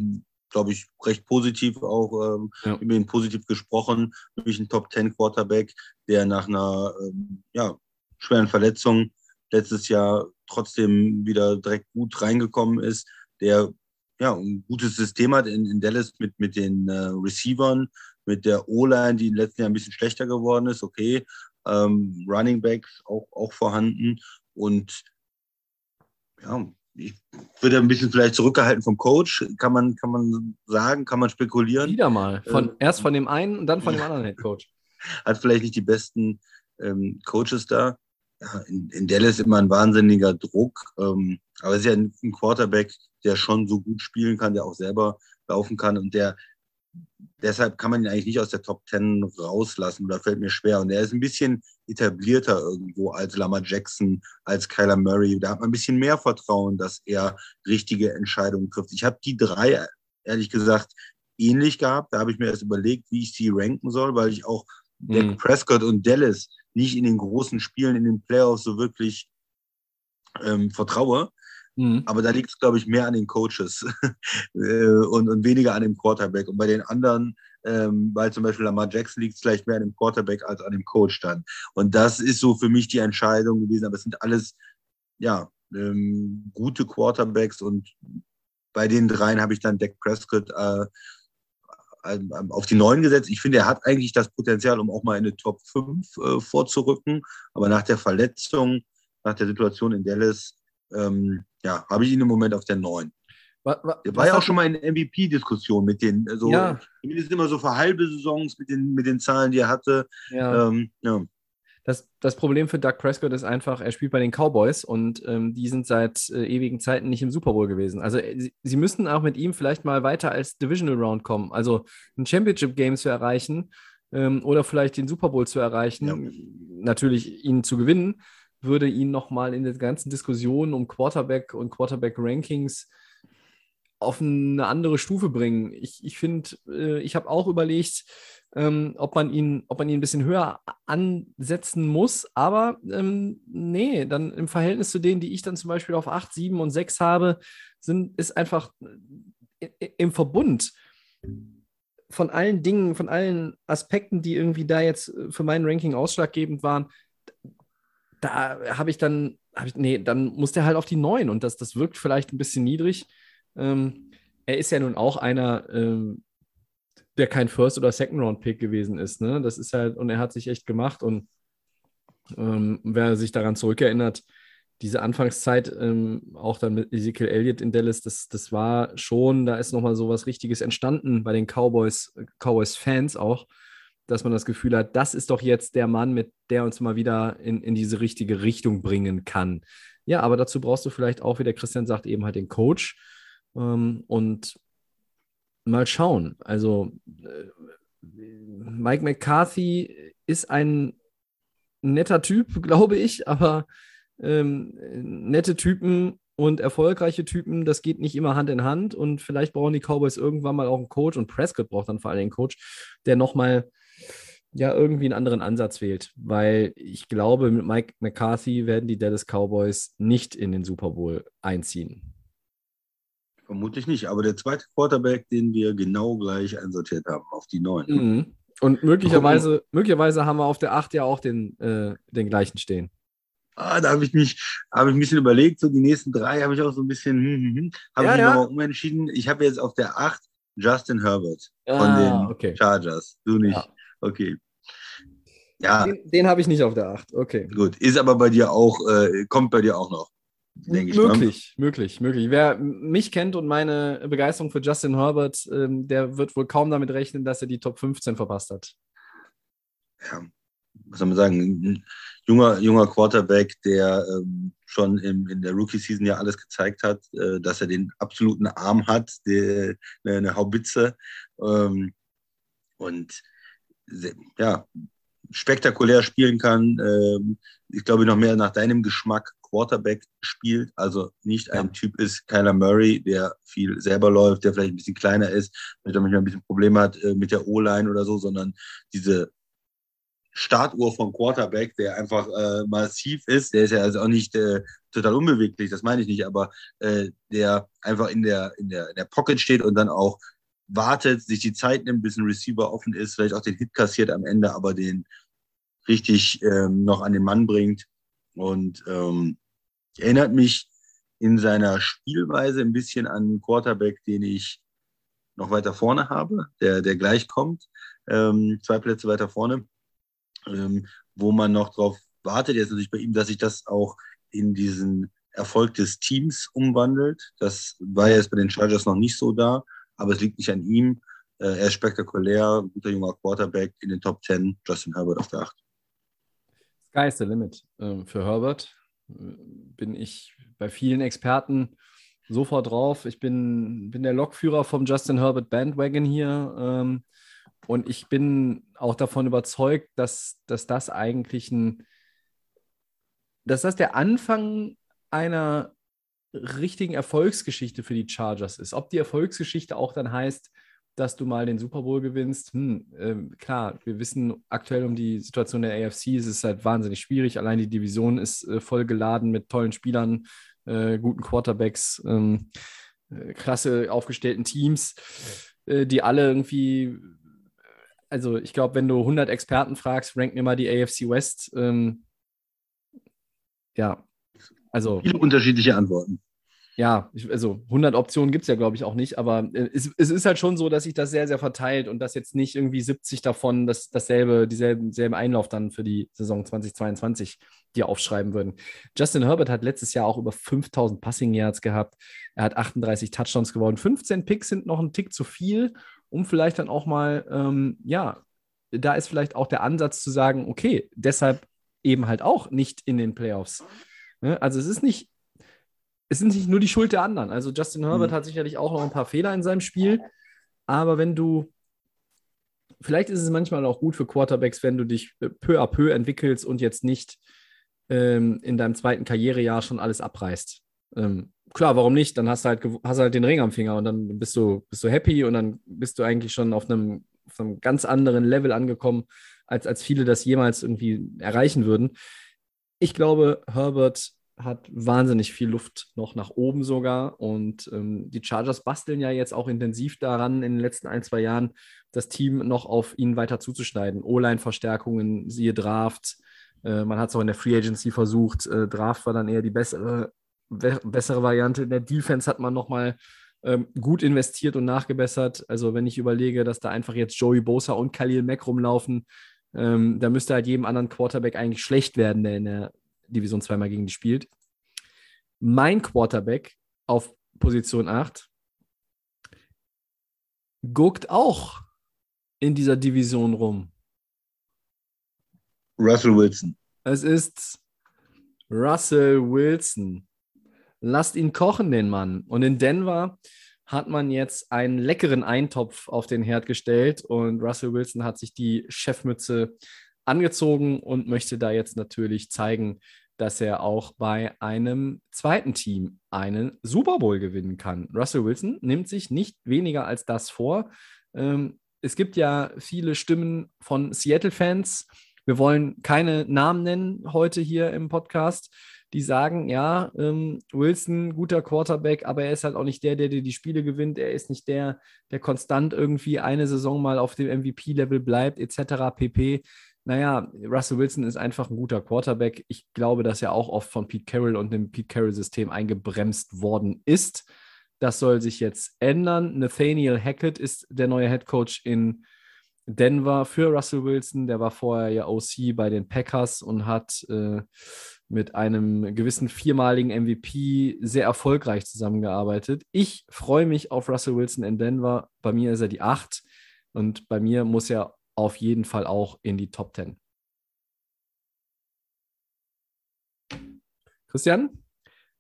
glaube ich, recht positiv auch, ähm, ja. über ihn positiv gesprochen, für mich ein Top 10 Quarterback, der nach einer ähm, ja, schweren Verletzung letztes Jahr trotzdem wieder direkt gut reingekommen ist, der ja, ein gutes System hat in, in Dallas mit, mit den äh, Receivern, mit der O-Line, die im letzten Jahr ein bisschen schlechter geworden ist, okay. Ähm, Running Backs auch, auch vorhanden. Und ja, ich würde ein bisschen vielleicht zurückgehalten vom Coach, kann man, kann man sagen, kann man spekulieren. Wieder mal. Von, ähm, erst von dem einen und dann von dem anderen Head Coach. Hat vielleicht nicht die besten ähm, Coaches da. In, in Dallas immer ein wahnsinniger Druck. Ähm, aber es ist ja ein, ein Quarterback, der schon so gut spielen kann, der auch selber laufen kann und der deshalb kann man ihn eigentlich nicht aus der Top Ten rauslassen oder fällt mir schwer. Und er ist ein bisschen etablierter irgendwo als Lamar Jackson, als Kyler Murray. Da hat man ein bisschen mehr Vertrauen, dass er richtige Entscheidungen trifft. Ich habe die drei, ehrlich gesagt, ähnlich gehabt. Da habe ich mir erst überlegt, wie ich sie ranken soll, weil ich auch mhm. Dak Prescott und Dallas nicht in den großen Spielen, in den Playoffs so wirklich ähm, vertraue. Mhm. Aber da liegt es, glaube ich, mehr an den Coaches äh, und, und weniger an dem Quarterback. Und bei den anderen, ähm, weil zum Beispiel Lamar Jackson liegt es vielleicht mehr an dem Quarterback als an dem Coach dann. Und das ist so für mich die Entscheidung gewesen. Aber es sind alles, ja, ähm, gute Quarterbacks und bei den dreien habe ich dann Dak Prescott äh, auf die neun gesetzt. Ich finde, er hat eigentlich das Potenzial, um auch mal in eine Top 5 äh, vorzurücken. Aber nach der Verletzung, nach der Situation in Dallas, ähm, ja, habe ich ihn im Moment auf der 9. War, war, war ja auch schon mal in MVP-Diskussion mit den, also ja. zumindest immer so für halbe Saisons mit den, mit den Zahlen, die er hatte. Ja. Ähm, ja. Das, das Problem für Doug Prescott ist einfach, er spielt bei den Cowboys und ähm, die sind seit äh, ewigen Zeiten nicht im Super Bowl gewesen. Also äh, sie, sie müssten auch mit ihm vielleicht mal weiter als Divisional Round kommen, also ein Championship Game zu erreichen ähm, oder vielleicht den Super Bowl zu erreichen, ja. natürlich ihn zu gewinnen würde ihn nochmal in der ganzen Diskussion um Quarterback und Quarterback-Rankings auf eine andere Stufe bringen. Ich, ich finde, äh, ich habe auch überlegt, ähm, ob, man ihn, ob man ihn ein bisschen höher ansetzen muss, aber ähm, nee, dann im Verhältnis zu denen, die ich dann zum Beispiel auf 8, 7 und 6 habe, sind, ist einfach äh, im Verbund von allen Dingen, von allen Aspekten, die irgendwie da jetzt äh, für mein Ranking ausschlaggebend waren, da habe ich dann, hab ich, nee, dann muss der halt auf die 9 und das, das wirkt vielleicht ein bisschen niedrig. Ähm, er ist ja nun auch einer, ähm, der kein First- oder Second-Round-Pick gewesen ist. Ne? Das ist halt, und er hat sich echt gemacht und ähm, wer sich daran zurückerinnert, diese Anfangszeit, ähm, auch dann mit Ezekiel Elliott in Dallas, das, das war schon, da ist nochmal so was Richtiges entstanden bei den Cowboys, Cowboys-Fans auch dass man das Gefühl hat, das ist doch jetzt der Mann, mit der uns mal wieder in, in diese richtige Richtung bringen kann. Ja, aber dazu brauchst du vielleicht auch, wie der Christian sagt, eben halt den Coach ähm, und mal schauen. Also äh, Mike McCarthy ist ein netter Typ, glaube ich, aber ähm, nette Typen und erfolgreiche Typen, das geht nicht immer Hand in Hand und vielleicht brauchen die Cowboys irgendwann mal auch einen Coach und Prescott braucht dann vor allem einen Coach, der nochmal ja irgendwie einen anderen Ansatz wählt, weil ich glaube, mit Mike McCarthy werden die Dallas Cowboys nicht in den Super Bowl einziehen. Vermutlich nicht, aber der zweite Quarterback, den wir genau gleich einsortiert haben, auf die neun. Mhm. Und möglicherweise, möglicherweise haben wir auf der 8 ja auch den, äh, den gleichen stehen. Ah, da habe ich mich hab ich ein bisschen überlegt, so die nächsten drei habe ich auch so ein bisschen, hm, hm, hm, habe ja, ich ja. umentschieden. Ich habe jetzt auf der 8 Justin Herbert von ah, den okay. Chargers. Du nicht. Ja. Okay. Ja. Den, den habe ich nicht auf der 8. Okay. Gut. Ist aber bei dir auch, äh, kommt bei dir auch noch. Denke möglich, mal. möglich, möglich. Wer mich kennt und meine Begeisterung für Justin Herbert, ähm, der wird wohl kaum damit rechnen, dass er die Top 15 verpasst hat. Ja, was soll man sagen? Ein junger, junger Quarterback, der ähm, schon im, in der Rookie-Season ja alles gezeigt hat, äh, dass er den absoluten Arm hat, die, eine, eine Haubitze. Ähm, und ja, spektakulär spielen kann. Ähm, ich glaube, noch mehr nach deinem Geschmack Quarterback spielt. Also nicht ein Typ ist Kyler Murray, der viel selber läuft, der vielleicht ein bisschen kleiner ist, vielleicht auch manchmal ein bisschen Probleme hat äh, mit der O-Line oder so, sondern diese Startuhr vom Quarterback, der einfach äh, massiv ist, der ist ja also auch nicht äh, total unbeweglich, das meine ich nicht, aber äh, der einfach in der, in, der, in der Pocket steht und dann auch wartet, sich die Zeit nimmt, bis ein Receiver offen ist, vielleicht auch den Hit kassiert am Ende, aber den richtig ähm, noch an den Mann bringt. Und ähm, erinnert mich in seiner Spielweise ein bisschen an einen Quarterback, den ich noch weiter vorne habe, der, der gleich kommt, ähm, zwei Plätze weiter vorne, ähm, wo man noch drauf wartet. Jetzt natürlich bei ihm, dass sich das auch in diesen Erfolg des Teams umwandelt. Das war jetzt bei den Chargers noch nicht so da aber es liegt nicht an ihm. Äh, er ist spektakulär, guter junger Quarterback in den Top 10, Justin Herbert auf der 8. Sky is the limit äh, für Herbert. Bin ich bei vielen Experten sofort drauf. Ich bin, bin der Lokführer vom Justin Herbert Bandwagon hier. Ähm, und ich bin auch davon überzeugt, dass, dass das eigentlich ein, dass das der Anfang einer richtigen Erfolgsgeschichte für die Chargers ist. Ob die Erfolgsgeschichte auch dann heißt, dass du mal den Super Bowl gewinnst, hm, äh, klar, wir wissen aktuell um die Situation der AFC, es ist halt wahnsinnig schwierig. Allein die Division ist äh, voll geladen mit tollen Spielern, äh, guten Quarterbacks, ähm, äh, klasse aufgestellten Teams, äh, die alle irgendwie, also ich glaube, wenn du 100 Experten fragst, rank mir mal die AFC West. Ähm, ja, also, Viele unterschiedliche Antworten. Ja, ich, also 100 Optionen gibt es ja, glaube ich, auch nicht, aber äh, es, es, ist halt schon so, dass sich das sehr, sehr verteilt und dass jetzt nicht irgendwie 70 davon das, dasselbe, dieselben selben Einlauf dann für die Saison 2022 dir aufschreiben würden. Justin Herbert hat letztes Jahr auch über 5000 Passing Yards gehabt. Er hat 38 Touchdowns geworden. 15 Picks sind noch ein Tick zu viel, um vielleicht dann auch mal, ähm, ja, da ist vielleicht auch der Ansatz zu sagen, okay, deshalb eben halt auch nicht in den Playoffs. Ne? Also es ist nicht, es sind nicht nur die Schuld der anderen. Also Justin Herbert mhm. hat sicherlich auch noch ein paar Fehler in seinem Spiel, aber wenn du, vielleicht ist es manchmal auch gut für Quarterbacks, wenn du dich äh, peu à peu entwickelst und jetzt nicht ähm, in deinem zweiten Karrierejahr schon alles abreißt. Ähm, klar, warum nicht? Dann hast du halt, hast du halt den Ring am Finger und dann bist du, bist du happy und dann bist du eigentlich schon auf einem, auf einem ganz anderen Level angekommen, als, als viele das jemals irgendwie erreichen würden ich glaube, Herbert hat wahnsinnig viel Luft noch nach oben sogar. Und ähm, die Chargers basteln ja jetzt auch intensiv daran, in den letzten ein, zwei Jahren das Team noch auf ihn weiter zuzuschneiden. O-Line-Verstärkungen, siehe Draft. Äh, man hat es auch in der Free Agency versucht. Äh, Draft war dann eher die bessere, bessere Variante. In der Defense hat man nochmal ähm, gut investiert und nachgebessert. Also wenn ich überlege, dass da einfach jetzt Joey Bosa und Khalil Mack rumlaufen, ähm, da müsste halt jedem anderen Quarterback eigentlich schlecht werden, der in der Division zweimal gegen die spielt. Mein Quarterback auf Position 8 guckt auch in dieser Division rum. Russell Wilson. Es ist Russell Wilson. Lasst ihn kochen, den Mann. Und in Denver hat man jetzt einen leckeren Eintopf auf den Herd gestellt und Russell Wilson hat sich die Chefmütze angezogen und möchte da jetzt natürlich zeigen, dass er auch bei einem zweiten Team einen Super Bowl gewinnen kann. Russell Wilson nimmt sich nicht weniger als das vor. Ähm, es gibt ja viele Stimmen von Seattle-Fans. Wir wollen keine Namen nennen heute hier im Podcast, die sagen, ja, ähm, Wilson, guter Quarterback, aber er ist halt auch nicht der, der dir die Spiele gewinnt. Er ist nicht der, der konstant irgendwie eine Saison mal auf dem MVP-Level bleibt, etc. pp. Naja, Russell Wilson ist einfach ein guter Quarterback. Ich glaube, dass er auch oft von Pete Carroll und dem Pete Carroll-System eingebremst worden ist. Das soll sich jetzt ändern. Nathaniel Hackett ist der neue Head Coach in Denver für Russell Wilson. Der war vorher ja OC bei den Packers und hat äh, mit einem gewissen viermaligen MVP sehr erfolgreich zusammengearbeitet. Ich freue mich auf Russell Wilson in Denver. Bei mir ist er die 8 und bei mir muss er auf jeden Fall auch in die Top 10. Christian?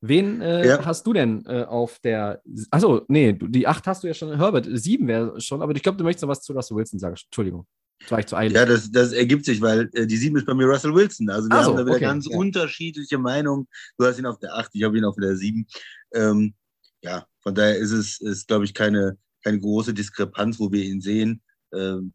Wen äh, ja. hast du denn äh, auf der. Achso, nee, die 8 hast du ja schon. Herbert, 7 wäre schon, aber ich glaube, du möchtest noch was zu Russell Wilson sagen. Entschuldigung. Das war ich zu eilig. Ja, das, das ergibt sich, weil äh, die 7 ist bei mir Russell Wilson. Also wir also, haben da wieder okay. ganz ja. unterschiedliche Meinungen. Du hast ihn auf der 8, ich habe ihn auf der 7. Ähm, ja, von daher ist es, ist, glaube ich, keine, keine große Diskrepanz, wo wir ihn sehen. Ähm,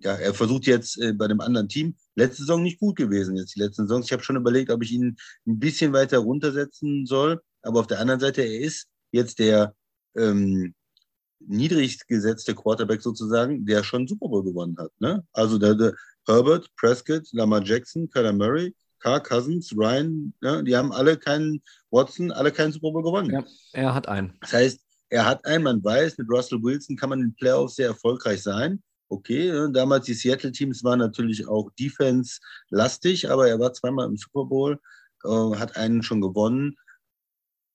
ja, er versucht jetzt äh, bei einem anderen Team. Letzte Saison nicht gut gewesen, jetzt die letzten Saisons. Ich habe schon überlegt, ob ich ihn ein bisschen weiter runtersetzen soll. Aber auf der anderen Seite, er ist jetzt der ähm, niedrig gesetzte Quarterback sozusagen, der schon Super Bowl gewonnen hat. Ne? Also der, der Herbert, Prescott, Lamar Jackson, Kyler Murray, Carr Cousins, Ryan, ne? die haben alle keinen Watson, alle keinen Super Bowl gewonnen. Ja, er hat einen. Das heißt, er hat einen, man weiß, mit Russell Wilson kann man in den Playoffs sehr erfolgreich sein okay. Ne? Damals die Seattle-Teams waren natürlich auch Defense-lastig, aber er war zweimal im Super Bowl, äh, hat einen schon gewonnen.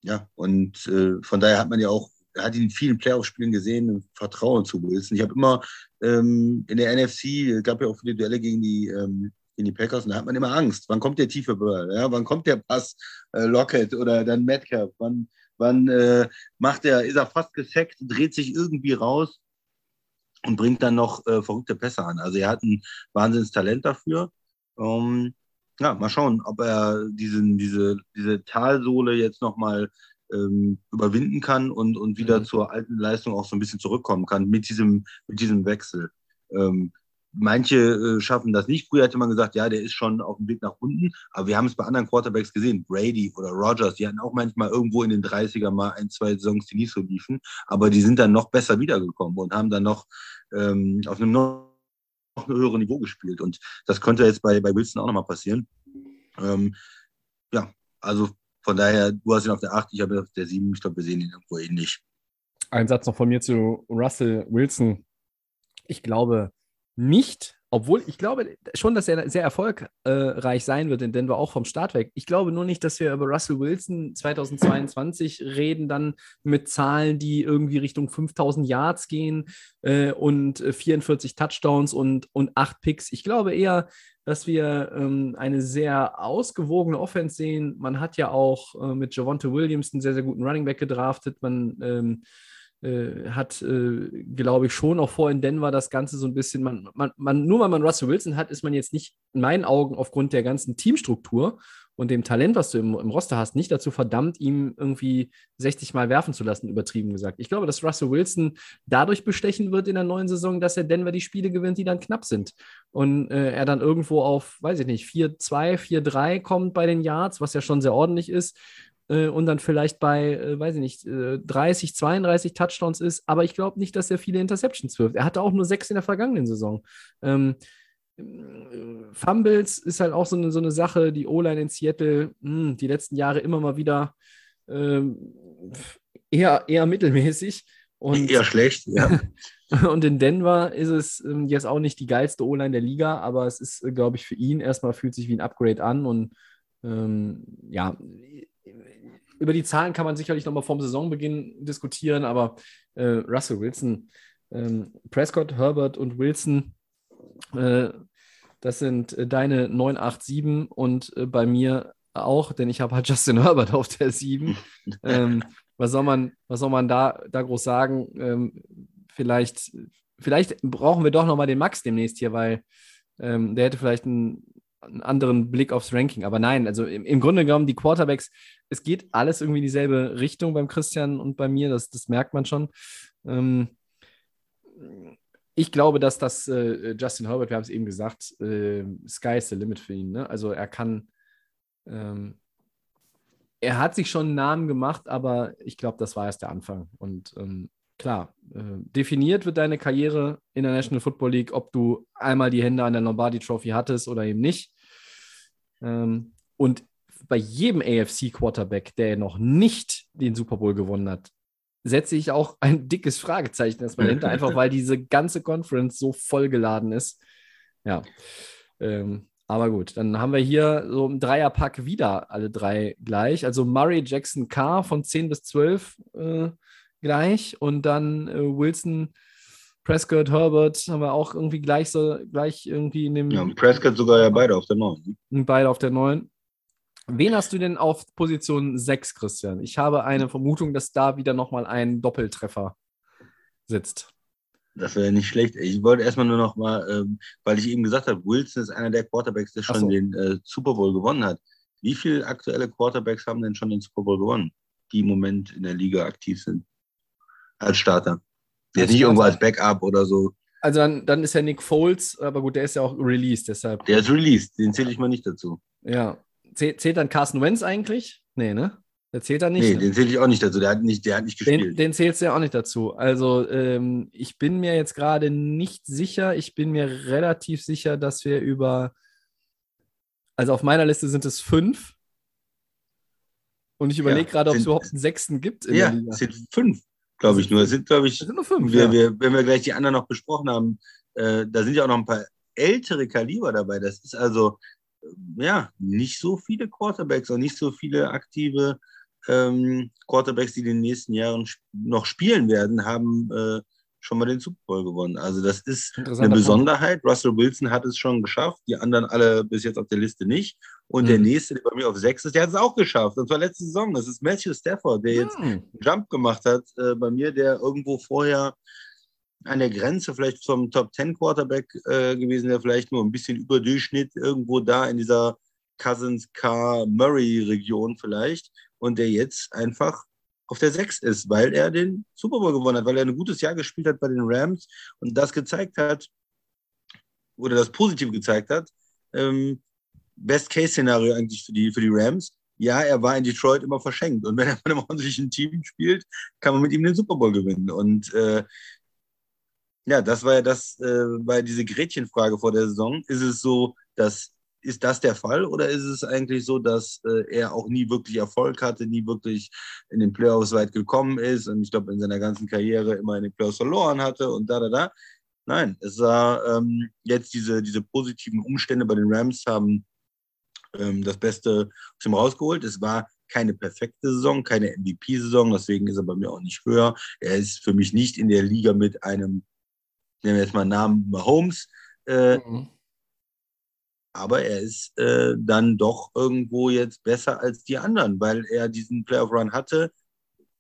Ja, und äh, von daher hat man ja auch, hat ihn in vielen Playoff-Spielen gesehen, Vertrauen zu Wilson. Ich habe immer ähm, in der NFC, gab ja auch viele Duelle gegen die, ähm, gegen die Packers, und da hat man immer Angst. Wann kommt der tiefe Ball? Ja? Wann kommt der Pass äh, Lockett oder dann Metcalf? Wann, wann äh, macht er, ist er fast gesackt, dreht sich irgendwie raus? Und bringt dann noch äh, verrückte Pässe an. Also er hat ein Wahnsinnstalent dafür. Ähm, ja, mal schauen, ob er diesen, diese, diese Talsohle jetzt nochmal ähm, überwinden kann und, und wieder mhm. zur alten Leistung auch so ein bisschen zurückkommen kann mit diesem, mit diesem Wechsel. Ähm, Manche äh, schaffen das nicht. Früher hätte man gesagt, ja, der ist schon auf dem Weg nach unten. Aber wir haben es bei anderen Quarterbacks gesehen. Brady oder Rogers, die hatten auch manchmal irgendwo in den 30er mal ein, zwei Saisons, die nicht so liefen. Aber die sind dann noch besser wiedergekommen und haben dann noch ähm, auf einem noch, noch höheren Niveau gespielt. Und das könnte jetzt bei, bei Wilson auch nochmal passieren. Ähm, ja, also von daher, du hast ihn auf der 8, ich habe ihn auf der 7. Ich glaube, wir sehen ihn irgendwo ähnlich. Ein Satz noch von mir zu Russell Wilson. Ich glaube, nicht, obwohl ich glaube schon, dass er sehr erfolgreich sein wird in Denver, auch vom Start weg. Ich glaube nur nicht, dass wir über Russell Wilson 2022 reden, dann mit Zahlen, die irgendwie Richtung 5000 Yards gehen äh, und 44 Touchdowns und, und 8 Picks. Ich glaube eher, dass wir ähm, eine sehr ausgewogene Offense sehen. Man hat ja auch äh, mit Javonte Williams einen sehr, sehr guten Running Back gedraftet. Man ähm, äh, hat, äh, glaube ich, schon auch vor in Denver das Ganze so ein bisschen, man, man, man, nur weil man Russell Wilson hat, ist man jetzt nicht in meinen Augen aufgrund der ganzen Teamstruktur und dem Talent, was du im, im Roster hast, nicht dazu verdammt, ihm irgendwie 60 Mal werfen zu lassen, übertrieben gesagt. Ich glaube, dass Russell Wilson dadurch bestechen wird in der neuen Saison, dass er Denver die Spiele gewinnt, die dann knapp sind. Und äh, er dann irgendwo auf, weiß ich nicht, 4-2, 4-3 kommt bei den Yards, was ja schon sehr ordentlich ist äh, und dann vielleicht bei, äh, weiß ich nicht, äh, 30, 32 Touchdowns ist. Aber ich glaube nicht, dass er viele Interceptions wirft. Er hatte auch nur sechs in der vergangenen Saison. Ähm, äh, Fumbles ist halt auch so eine, so eine Sache, die O-Line in Seattle mh, hm, die letzten Jahre immer mal wieder ähm, eher, eher mittelmäßig. Und, eher schlecht, ja. und in Denver ist es ähm, jetzt auch nicht die geilste O-Line der Liga, aber es ist, äh, glaube ich, für ihn erstmal fühlt sich wie ein Upgrade an und ähm, ja, über die Zahlen kann man sicherlich nochmal vorm Saisonbeginn diskutieren, aber äh, Russell Wilson, ähm, Prescott, Herbert und Wilson, äh, das sind äh, deine 987 und äh, bei mir auch, denn ich habe halt Justin Herbert auf der 7. ähm, was soll man, was soll man da, da groß sagen? Ähm, vielleicht, vielleicht brauchen wir doch nochmal den Max demnächst hier, weil Ähm, der hätte vielleicht einen, einen, anderen Blick aufs Ranking. Aber nein, also im, im, Grunde genommen, die Quarterbacks, es geht alles irgendwie in dieselbe Richtung beim Christian und bei mir, das, das merkt man schon. Ähm, ich glaube, dass das äh, Justin Herbert, wir haben es eben gesagt, äh, Sky is the limit für ihn. Ne? Also er kann, ähm, er hat sich schon einen Namen gemacht, aber ich glaube, das war erst der Anfang. Und ähm, klar, äh, definiert wird deine Karriere in der National Football League, ob du einmal die Hände an der Lombardi Trophy hattest oder eben nicht. Ähm, und bei jedem AFC-Quarterback, der noch nicht den Super Bowl gewonnen hat, setze ich auch ein dickes Fragezeichen erstmal hinter, einfach weil diese ganze Conference so vollgeladen ist. Ja. Ähm, aber gut, dann haben wir hier so im Dreierpack wieder alle drei gleich. Also Murray, Jackson, Carr von 10 bis 12 äh, gleich und dann äh, Wilson, Prescott, Herbert haben wir auch irgendwie gleich so gleich irgendwie in dem. Ja, und Prescott sogar ja beide auf der 9. Ne? Beide auf der 9. Wen hast du denn auf Position 6, Christian? Ich habe eine Vermutung, dass da wieder nochmal ein Doppeltreffer sitzt. Das wäre nicht schlecht. Ich wollte erstmal nur noch mal, ähm, weil ich eben gesagt habe, Wilson ist einer der Quarterbacks, der schon so. den äh, Super Bowl gewonnen hat. Wie viele aktuelle Quarterbacks haben denn schon den Super Bowl gewonnen, die im Moment in der Liga aktiv sind? Als Starter. Ist nicht irgendwo als Backup oder so. Also dann, dann ist ja Nick Foles, aber gut, der ist ja auch released, deshalb. Der ist released, den zähle ich mal nicht dazu. Ja, Zählt dann Carsten Wentz eigentlich? Nee, ne? Der zählt dann nicht. Nee, ne? den zähle ich auch nicht dazu. Der hat nicht, der hat nicht gespielt. Den, den zählst du ja auch nicht dazu. Also, ähm, ich bin mir jetzt gerade nicht sicher. Ich bin mir relativ sicher, dass wir über. Also, auf meiner Liste sind es fünf. Und ich überlege ja, gerade, ob es überhaupt einen sechsten gibt. ja, es sind fünf, glaube ich nur. Es sind, glaube ich. Sind nur fünf. Wir, ja. wir, wenn wir gleich die anderen noch besprochen haben, äh, da sind ja auch noch ein paar ältere Kaliber dabei. Das ist also ja, nicht so viele Quarterbacks und nicht so viele aktive ähm, Quarterbacks, die in den nächsten Jahren noch spielen werden, haben äh, schon mal den Super Bowl gewonnen. Also das ist eine Besonderheit. Punkt. Russell Wilson hat es schon geschafft, die anderen alle bis jetzt auf der Liste nicht. Und mhm. der nächste, der bei mir auf sechs ist, der hat es auch geschafft. Und zwar letzte Saison. Das ist Matthew Stafford, der jetzt mhm. einen Jump gemacht hat äh, bei mir, der irgendwo vorher an der Grenze vielleicht zum Top 10 Quarterback äh, gewesen, der vielleicht nur ein bisschen über Durchschnitt irgendwo da in dieser Cousins Car Murray Region vielleicht und der jetzt einfach auf der 6 ist, weil er den Super Bowl gewonnen hat, weil er ein gutes Jahr gespielt hat bei den Rams und das gezeigt hat oder das Positive gezeigt hat. Ähm, Best-Case-Szenario eigentlich für die, für die Rams. Ja, er war in Detroit immer verschenkt. Und wenn er bei einem ordentlichen Team spielt, kann man mit ihm den Super Bowl gewinnen. Und äh, ja, das war ja das, äh, war diese Gretchenfrage vor der Saison. Ist es so, dass ist das der Fall oder ist es eigentlich so, dass äh, er auch nie wirklich Erfolg hatte, nie wirklich in den Playoffs weit gekommen ist und ich glaube in seiner ganzen Karriere immer in den Playoffs verloren hatte und da, da, da. Nein, es war ähm, jetzt diese, diese positiven Umstände bei den Rams haben ähm, das Beste aus ihm rausgeholt. Es war keine perfekte Saison, keine MVP-Saison, deswegen ist er bei mir auch nicht höher. Er ist für mich nicht in der Liga mit einem nehmen wir jetzt mal Namen Mahomes, äh, mhm. Aber er ist äh, dann doch irgendwo jetzt besser als die anderen, weil er diesen Playoff-Run hatte,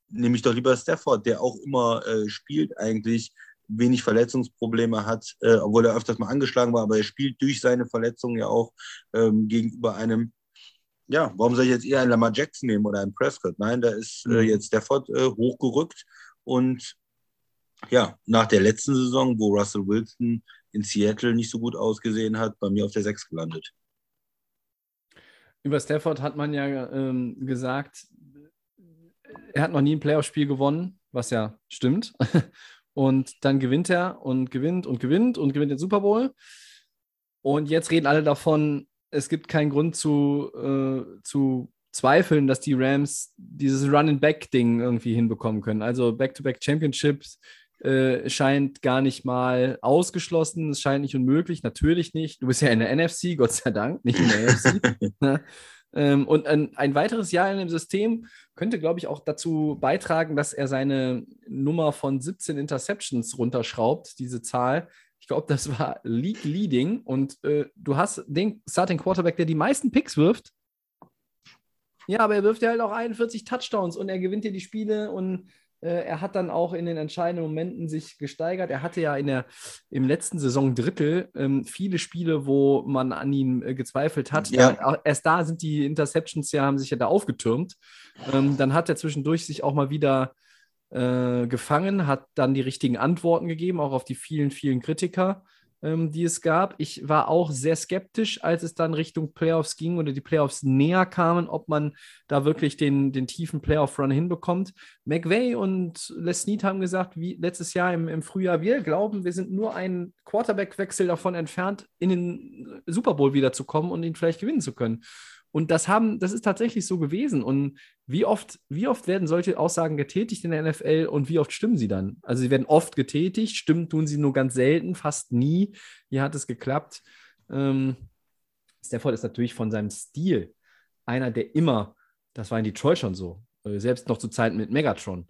nämlich doch lieber Stafford, der auch immer äh, spielt eigentlich, wenig Verletzungsprobleme hat, äh, obwohl er öfters mal angeschlagen war, aber er spielt durch seine Verletzungen ja auch ähm, gegenüber einem ja, warum soll ich jetzt eher einen Lamar Jackson nehmen oder einen Prescott? Nein, da ist äh, mhm. jetzt Stafford äh, hochgerückt und ja, nach der letzten Saison, wo Russell Wilson in Seattle nicht so gut ausgesehen hat, bei mir auf der 6 gelandet. Über Stafford hat man ja ähm, gesagt, er hat noch nie ein Playoff-Spiel gewonnen, was ja stimmt. Und dann gewinnt er und gewinnt und gewinnt und gewinnt den Super Bowl. Und jetzt reden alle davon, es gibt keinen Grund zu, äh, zu zweifeln, dass die Rams dieses Run-and-Back-Ding irgendwie hinbekommen können. Also Back-to-Back-Championships äh, scheint gar nicht mal ausgeschlossen. Es scheint nicht unmöglich, natürlich nicht. Du bist ja in der NFC, Gott sei Dank, nicht in der NFC. Ne? ähm, und ein, ein, weiteres Jahr in dem System könnte, glaube ich, auch dazu beitragen, dass er seine Nummer von 17 Interceptions runterschraubt, diese Zahl. Ich glaube, das war League Leading und äh, du hast den Starting Quarterback, der die meisten Picks wirft. Ja, aber er wirft ja halt auch 41 Touchdowns und er gewinnt dir die Spiele und er hat dann auch in den entscheidenden Momenten sich gesteigert. Er hatte ja in der, im letzten Saisondrittel ähm, viele Spiele, wo man an ihm äh, gezweifelt hat. Ja. Da, erst da sind die Interceptions ja, haben sich ja da aufgetürmt. Ähm, dann hat er zwischendurch sich auch mal wieder äh, gefangen, hat dann die richtigen Antworten gegeben, auch auf die vielen, vielen Kritiker ähm, die es gab. Ich war auch sehr skeptisch, als es dann Richtung Playoffs ging oder die Playoffs näher kamen, ob man da wirklich den, den tiefen Playoff-Run hinbekommt. McVay und Les Snead haben gesagt, wie letztes Jahr im, im Frühjahr, wir glauben, wir sind nur einen Quarterback-Wechsel davon entfernt, in den Super Bowl wiederzukommen und ihn vielleicht gewinnen zu können. Und das haben, das ist tatsächlich so gewesen. Und wie oft, wie oft werden solche Aussagen getätigt in der NFL und wie oft stimmen sie dann? Also sie werden oft getätigt, stimmen tun sie nur ganz selten, fast nie. Hier hat es geklappt. Ähm, Stafford ist natürlich von seinem Stil einer, der immer, das war in Detroit schon so, äh, selbst noch zu Zeiten mit Megatron,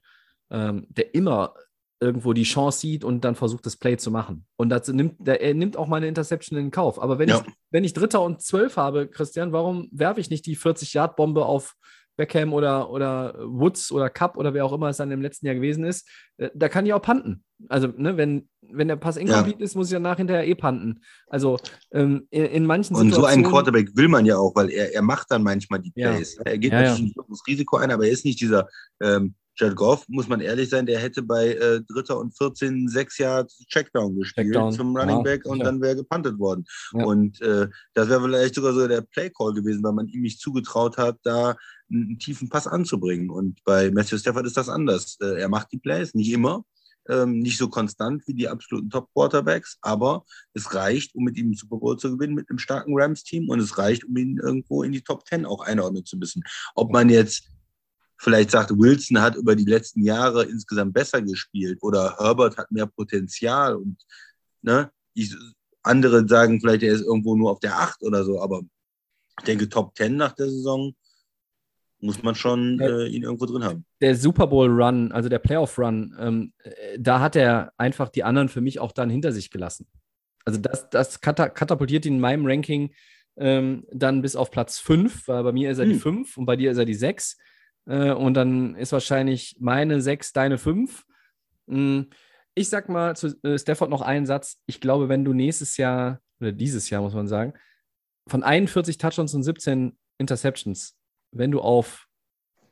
ähm, der immer irgendwo die Chance sieht und dann versucht, das Play zu machen. Und dazu nimmt, der, er nimmt auch mal eine Interception in Kauf. Aber wenn, Ja. ich, wenn ich Dritter und Zwölf habe, Christian, warum werfe ich nicht die 40-Yard-Bombe auf Beckham oder, oder Woods oder Cup oder wer auch immer es dann im letzten Jahr gewesen ist? Äh, Da kann ich auch panten. Also, ne, wenn, wenn der Pass incomplete ist, muss ich danach hinterher eh panten. Also, ähm, in, in manchen Und so einen Quarterback will man ja auch, weil er, er macht dann manchmal die Ja. Plays. Er geht Ja, ja. natürlich nicht das Risiko ein, aber er ist nicht dieser ähm, Jared Goff, muss man ehrlich sein, der hätte bei äh, Dritter und 14 sechs Jahre Checkdown gespielt Checkdown, zum Running ja, Back und sicher. dann wäre gepantet worden. Ja. Und äh, das wäre vielleicht sogar so der Play-Call gewesen, weil man ihm nicht zugetraut hat, da einen, tiefen Pass anzubringen. Und bei Matthew Stafford ist das anders. Äh, er macht die Plays, nicht immer, ähm, nicht so konstant wie die absoluten Top-Quarterbacks, aber es reicht, um mit ihm einen Super Bowl zu gewinnen mit einem starken Rams-Team und es reicht, um ihn irgendwo in die Top 10 auch einordnen zu müssen. Ob man jetzt vielleicht sagt, Wilson hat über die letzten Jahre insgesamt besser gespielt oder Herbert hat mehr Potenzial und ne, ich, andere sagen vielleicht, er ist irgendwo nur auf der 8 oder so, aber ich denke, Top 10 nach der Saison muss man schon äh, ihn irgendwo drin haben. der Super Bowl Run, also der Playoff Run, ähm, äh, da hat er einfach die anderen für mich auch dann hinter sich gelassen. Also das, das kata katapultiert ihn in meinem Ranking ähm, dann bis auf Platz 5, weil bei mir ist er die Hm. 5 und bei dir ist er die 6. Äh, und dann ist wahrscheinlich meine 6 deine 5. Ich sag mal zu äh, Stafford noch einen Satz. Ich glaube, wenn du nächstes Jahr, oder dieses Jahr muss man sagen, von 41 Touchdowns und 17 Interceptions, wenn du auf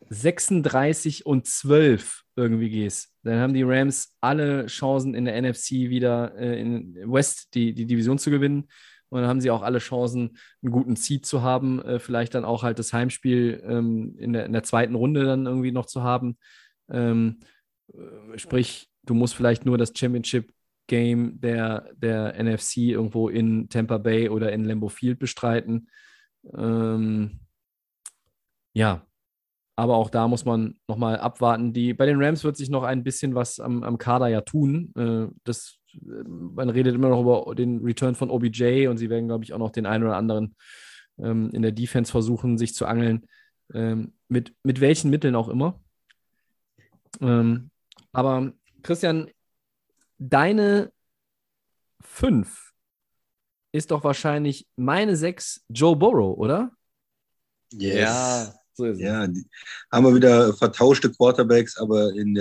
36 und 12 irgendwie gehst, dann haben die Rams alle Chancen in der NFC wieder äh, in West die, die Division zu gewinnen. Und dann haben sie auch alle Chancen, einen guten Seed zu haben, äh, vielleicht dann auch halt das Heimspiel ähm, in, der, in der zweiten Runde dann irgendwie noch zu haben. Ähm, äh, sprich, du musst vielleicht nur das Championship Game der, der NFC irgendwo in Tampa Bay oder in Lambeau Field bestreiten. Ähm, ja, aber auch da muss man nochmal abwarten. Die, bei den Rams wird sich noch ein bisschen was am, am Kader ja tun. Äh, das, man redet immer noch über den Return von OBJ und sie werden, glaube ich, auch noch den einen oder anderen ähm, in der Defense versuchen, sich zu angeln. Ähm, mit, mit welchen Mitteln auch immer. Ähm, aber Christian, deine 5 ist doch wahrscheinlich meine 6 Joe Burrow, oder? so ist Ja, die, haben wir wieder vertauschte Quarterbacks, aber in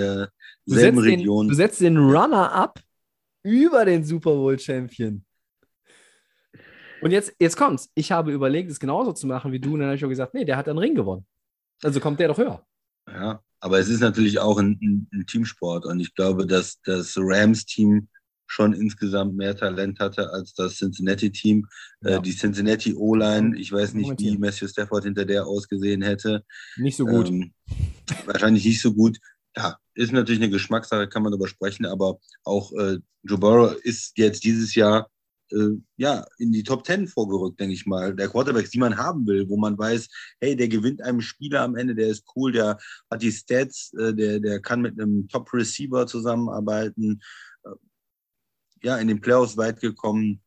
Du derselben den, Region. du setzt den Runner-up über den Super Bowl-Champion. Und jetzt, jetzt kommt's. Ich habe überlegt, es genauso zu machen wie du. Und dann habe ich auch gesagt, nee, der hat einen Ring gewonnen. Also kommt der doch höher. Ja, aber es ist natürlich auch ein, ein, ein Teamsport und ich glaube, dass das Rams-Team schon insgesamt mehr Talent hatte als das Cincinnati-Team. Ja. Äh, die Cincinnati O-Line, ich weiß nicht, wie. Matthew Stafford hinter der ausgesehen hätte. Nicht so gut. Ähm, wahrscheinlich nicht so gut. Ja, ist natürlich eine Geschmackssache, kann man darüber sprechen, aber auch äh, Joe Burrow ist jetzt dieses Jahr äh, ja, in die Top 10 vorgerückt, denke ich mal. Der Quarterbacks, die man haben will, wo man weiß, hey, der gewinnt einem Spieler am Ende, der ist cool, der hat die Stats, äh, der, der kann mit einem Top-Receiver zusammenarbeiten. Äh, ja, in den Playoffs weit gekommen,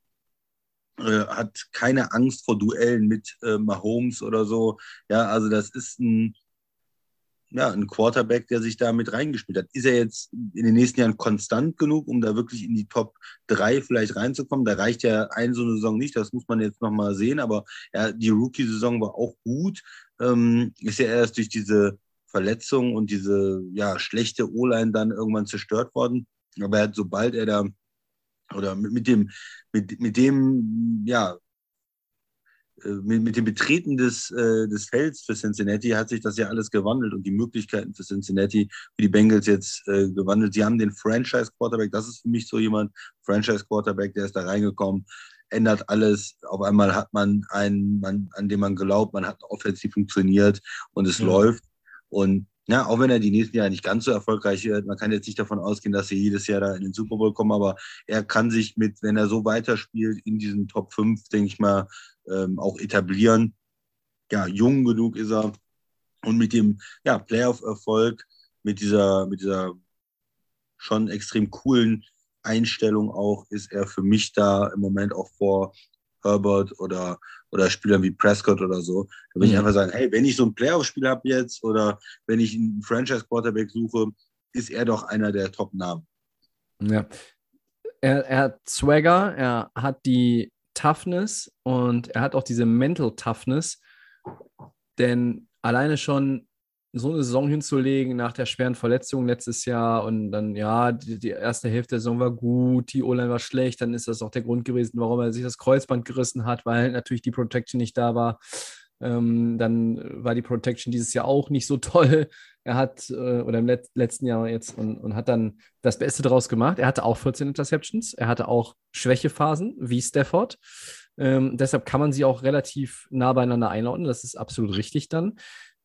äh, hat keine Angst vor Duellen mit äh, Mahomes oder so. Ja, also das ist ein, ja, ein Quarterback, der sich da mit reingespielt hat. Ist er jetzt in den nächsten Jahren konstant genug, um da wirklich in die Top 3 vielleicht reinzukommen? Da reicht ja eine so eine Saison nicht, das muss man jetzt nochmal sehen, aber ja, die Rookie-Saison war auch gut. Ähm, ist ja erst durch diese Verletzung und diese ja, schlechte O-Line dann irgendwann zerstört worden. Aber er hat, sobald er da oder mit, mit dem, mit, mit dem, ja, mit, mit dem Betreten des, äh, des Felds für Cincinnati hat sich das ja alles gewandelt und die Möglichkeiten für Cincinnati, für die Bengals jetzt äh, gewandelt. Sie haben den Franchise-Quarterback, das ist für mich so jemand, Franchise-Quarterback, der ist da reingekommen, ändert alles. Auf einmal hat man einen, man, an dem man glaubt, man hat die funktioniert und es mhm. läuft. Und ja, auch wenn er die nächsten Jahre nicht ganz so erfolgreich wird, man kann jetzt nicht davon ausgehen, dass sie jedes Jahr da in den Super Bowl kommen, aber er kann sich mit, wenn er so weiterspielt, in diesen Top 5, denke ich mal, ähm, auch etablieren. Ja, jung genug ist er. Und mit dem ja, Playoff-Erfolg, mit dieser, mit dieser schon extrem coolen Einstellung auch, ist er für mich da im Moment auch vor Herbert oder, oder Spielern wie Prescott oder so. Da will mhm. ich einfach sagen, hey, wenn ich so ein Playoff-Spiel habe jetzt oder wenn ich einen Franchise-Quarterback suche, ist er doch einer der Top-Namen. Ja. Er, er hat Swagger, er hat die Toughness und er hat auch diese Mental Toughness, denn alleine schon so eine Saison hinzulegen nach der schweren Verletzung letztes Jahr und dann, ja, die, die erste Hälfte der Saison war gut, die O-Line war schlecht, dann ist das auch der Grund gewesen, warum er sich das Kreuzband gerissen hat, weil natürlich die Protection nicht da war. Ähm, dann war die Protection dieses Jahr auch nicht so toll. Er hat, äh, oder im Let letzten Jahr jetzt, und, und hat dann das Beste daraus gemacht. Er hatte auch 14 Interceptions, er hatte auch Schwächephasen wie Stafford. Ähm, deshalb kann man sie auch relativ nah beieinander einordnen. Das ist absolut richtig dann.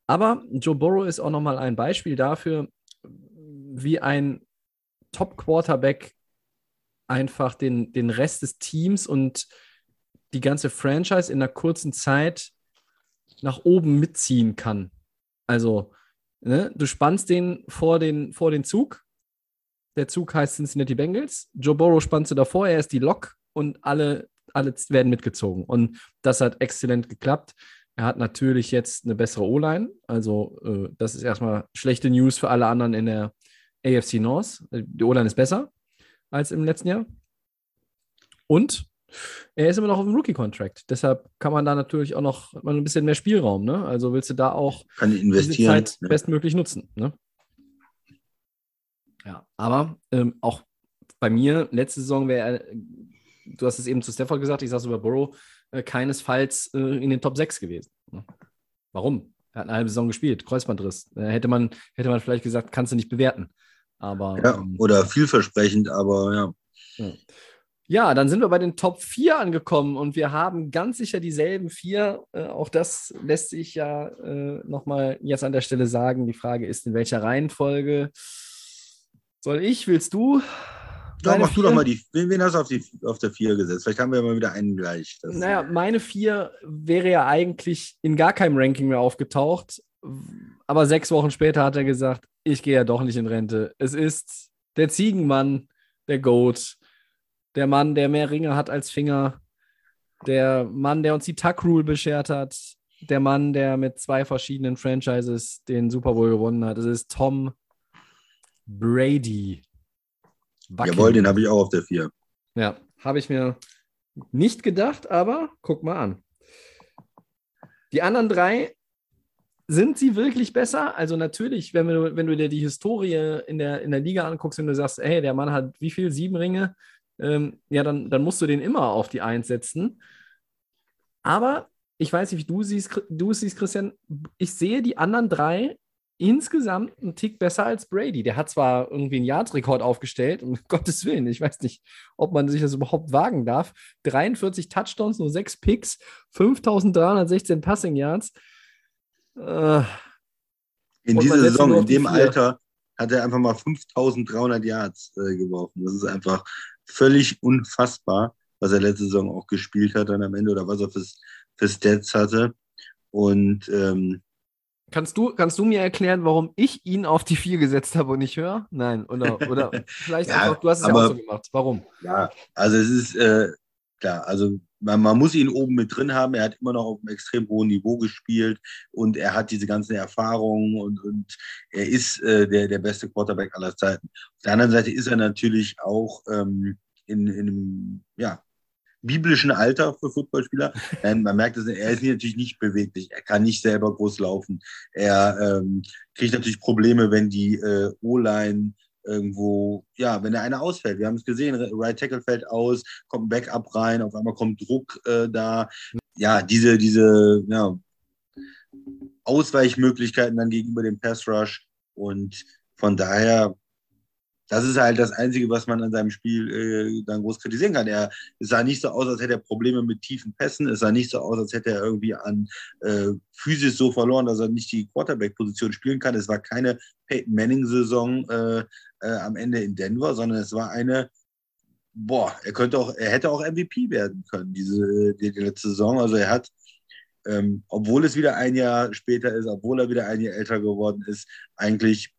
Aber Joe Burrow ist auch nochmal ein Beispiel dafür, wie ein Top-Quarterback einfach den, den Rest des Teams und die ganze Franchise in einer kurzen Zeit nach oben mitziehen kann. Also, ne, du spannst den vor, den vor den Zug. Der Zug heißt Cincinnati Bengals. Joe Burrow spannst du davor, er ist die Lok und alle, alle werden mitgezogen. Und das hat exzellent geklappt. Er hat natürlich jetzt eine bessere O-Line. Also, äh, das ist erstmal schlechte News für alle anderen in der AFC North. Die O-Line ist besser als im letzten Jahr. Und er ist immer noch auf dem Rookie-Contract. Deshalb kann man da natürlich auch noch mal ein bisschen mehr Spielraum. Ne? Also willst du da auch kann investieren, diese Zeit ne? bestmöglich nutzen. Ne? Ja, aber ähm, auch bei mir, letzte Saison wäre er, du hast es eben zu Stafford gesagt, ich es über Burrow, äh, keinesfalls äh, in den Top 6 gewesen. Warum? Er hat eine halbe Saison gespielt, Kreuzbandriss. Äh, hätte, man, hätte man vielleicht gesagt, kannst du nicht bewerten. Aber, ja, ähm, oder vielversprechend, aber ja. ja. Ja, dann sind wir bei den Top 4 angekommen und wir haben ganz sicher dieselben vier. Äh, auch das lässt sich ja äh, nochmal jetzt an der Stelle sagen. Die Frage ist, in welcher Reihenfolge soll ich, willst du? Ja, mach vier? du doch mal die. Wen, wen hast du auf, die, auf der 4 gesetzt? Vielleicht haben wir ja mal wieder einen gleich. Das naja, meine 4 wäre ja eigentlich in gar keinem Ranking mehr aufgetaucht. Aber sechs Wochen später hat er gesagt, ich gehe ja doch nicht in Rente. Es ist der Ziegenmann, der Goat, der Mann, der mehr Ringe hat als Finger, der Mann, der uns die Tuck Rule beschert hat, der Mann, der mit zwei verschiedenen Franchises den Super Bowl gewonnen hat. Es ist Tom Brady. Bucking. Jawohl, den habe ich auch auf der 4. Ja, habe ich mir nicht gedacht, aber guck mal an. Die anderen drei, sind sie wirklich besser? Also natürlich, wenn du, wenn du dir die Historie in der, in der Liga anguckst und du sagst, hey, der Mann hat wie viel? Sieben Ringe? Ähm, ja, dann, dann musst du den immer auf die Eins setzen. Aber ich weiß nicht, wie du siehst, du siehst, Christian. Ich sehe die anderen drei insgesamt einen Tick besser als Brady. Der hat zwar irgendwie einen Yards-Rekord aufgestellt, um Gottes Willen, ich weiß nicht, ob man sich das überhaupt wagen darf. 43 Touchdowns, nur 6 Picks, 5316 Passing Yards. Äh, in dieser Saison, in dem Alter, hat er einfach mal 5300 Yards äh, geworfen. Das ist einfach völlig unfassbar, was er letzte Saison auch gespielt hat dann am Ende oder was er fürs, für Stats hatte. Und ähm, Kannst du, kannst du mir erklären, warum ich ihn auf die 4 gesetzt habe und nicht höher? Nein, oder, oder vielleicht ja, einfach, du hast es aber, ja auch so gemacht. Warum? Ja, also es ist äh, klar, also man, man, muss ihn oben mit drin haben. Er hat immer noch auf einem extrem hohen Niveau gespielt und er hat diese ganzen Erfahrungen und, und er ist äh, der, der beste Quarterback aller Zeiten. Auf der anderen Seite ist er natürlich auch ähm, in, in einem, ja, biblischen Alter für Footballspieler. Man merkt, dass er ist natürlich nicht beweglich. Er kann nicht selber groß laufen. Er ähm, kriegt natürlich Probleme, wenn die äh, O-Line irgendwo, ja, wenn der eine ausfällt. Wir haben es gesehen, Right Tackle fällt aus, kommt ein Backup rein, auf einmal kommt Druck äh, da. Ja, diese, diese ja, Ausweichmöglichkeiten dann gegenüber dem Pass Rush. Und von daher das ist halt das Einzige, was man an seinem Spiel äh, dann groß kritisieren kann. Er sah nicht so aus, als hätte er Probleme mit tiefen Pässen. Es sah nicht so aus, als hätte er irgendwie an äh, Physis so verloren, dass er nicht die Quarterback-Position spielen kann. Es war keine Peyton Manning-Saison äh, äh, am Ende in Denver, sondern es war eine, boah, er könnte auch, er hätte auch MVP werden können, diese die, die letzte Saison. Also er hat ähm, obwohl es wieder ein Jahr später ist, obwohl er wieder ein Jahr älter geworden ist, eigentlich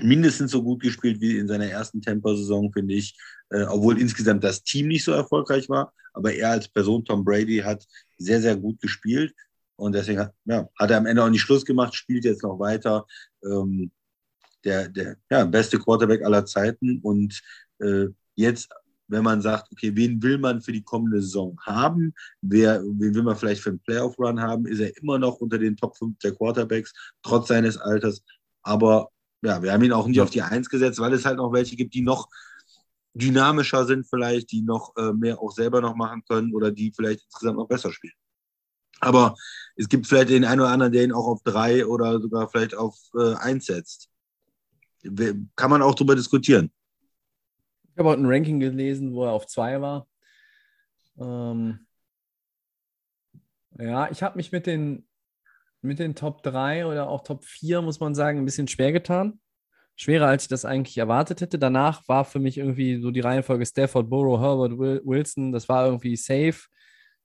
mindestens so gut gespielt wie in seiner ersten Tempo-Saison, finde ich. Äh, obwohl insgesamt das Team nicht so erfolgreich war. Aber er als Person, Tom Brady, hat sehr, sehr gut gespielt. Und deswegen hat, ja, hat er am Ende auch nicht Schluss gemacht, spielt jetzt noch weiter. Ähm, der der ja, beste Quarterback aller Zeiten. Und äh, jetzt, wenn man sagt, okay, wen will man für die kommende Saison haben? Wer, wen will man vielleicht für einen Playoff-Run haben? Ist er immer noch unter den Top 5 der Quarterbacks, trotz seines Alters. Aber ja, wir haben ihn auch nicht auf die Eins gesetzt, weil es halt noch welche gibt, die noch dynamischer sind vielleicht, die noch äh, mehr auch selber noch machen können oder die vielleicht insgesamt noch besser spielen. Aber es gibt vielleicht den einen oder anderen, der ihn auch auf drei oder sogar vielleicht auf äh, eins setzt. Kann man auch darüber diskutieren. Ich habe heute ein Ranking gelesen, wo er auf zwei war. Ähm, ja, ich habe mich mit den mit den Top 3 oder auch Top 4, muss man sagen, ein bisschen schwer getan. Schwerer, als ich das eigentlich erwartet hätte. Danach war für mich irgendwie so die Reihenfolge Stafford, Burrow, Herbert, Wilson, das war irgendwie safe.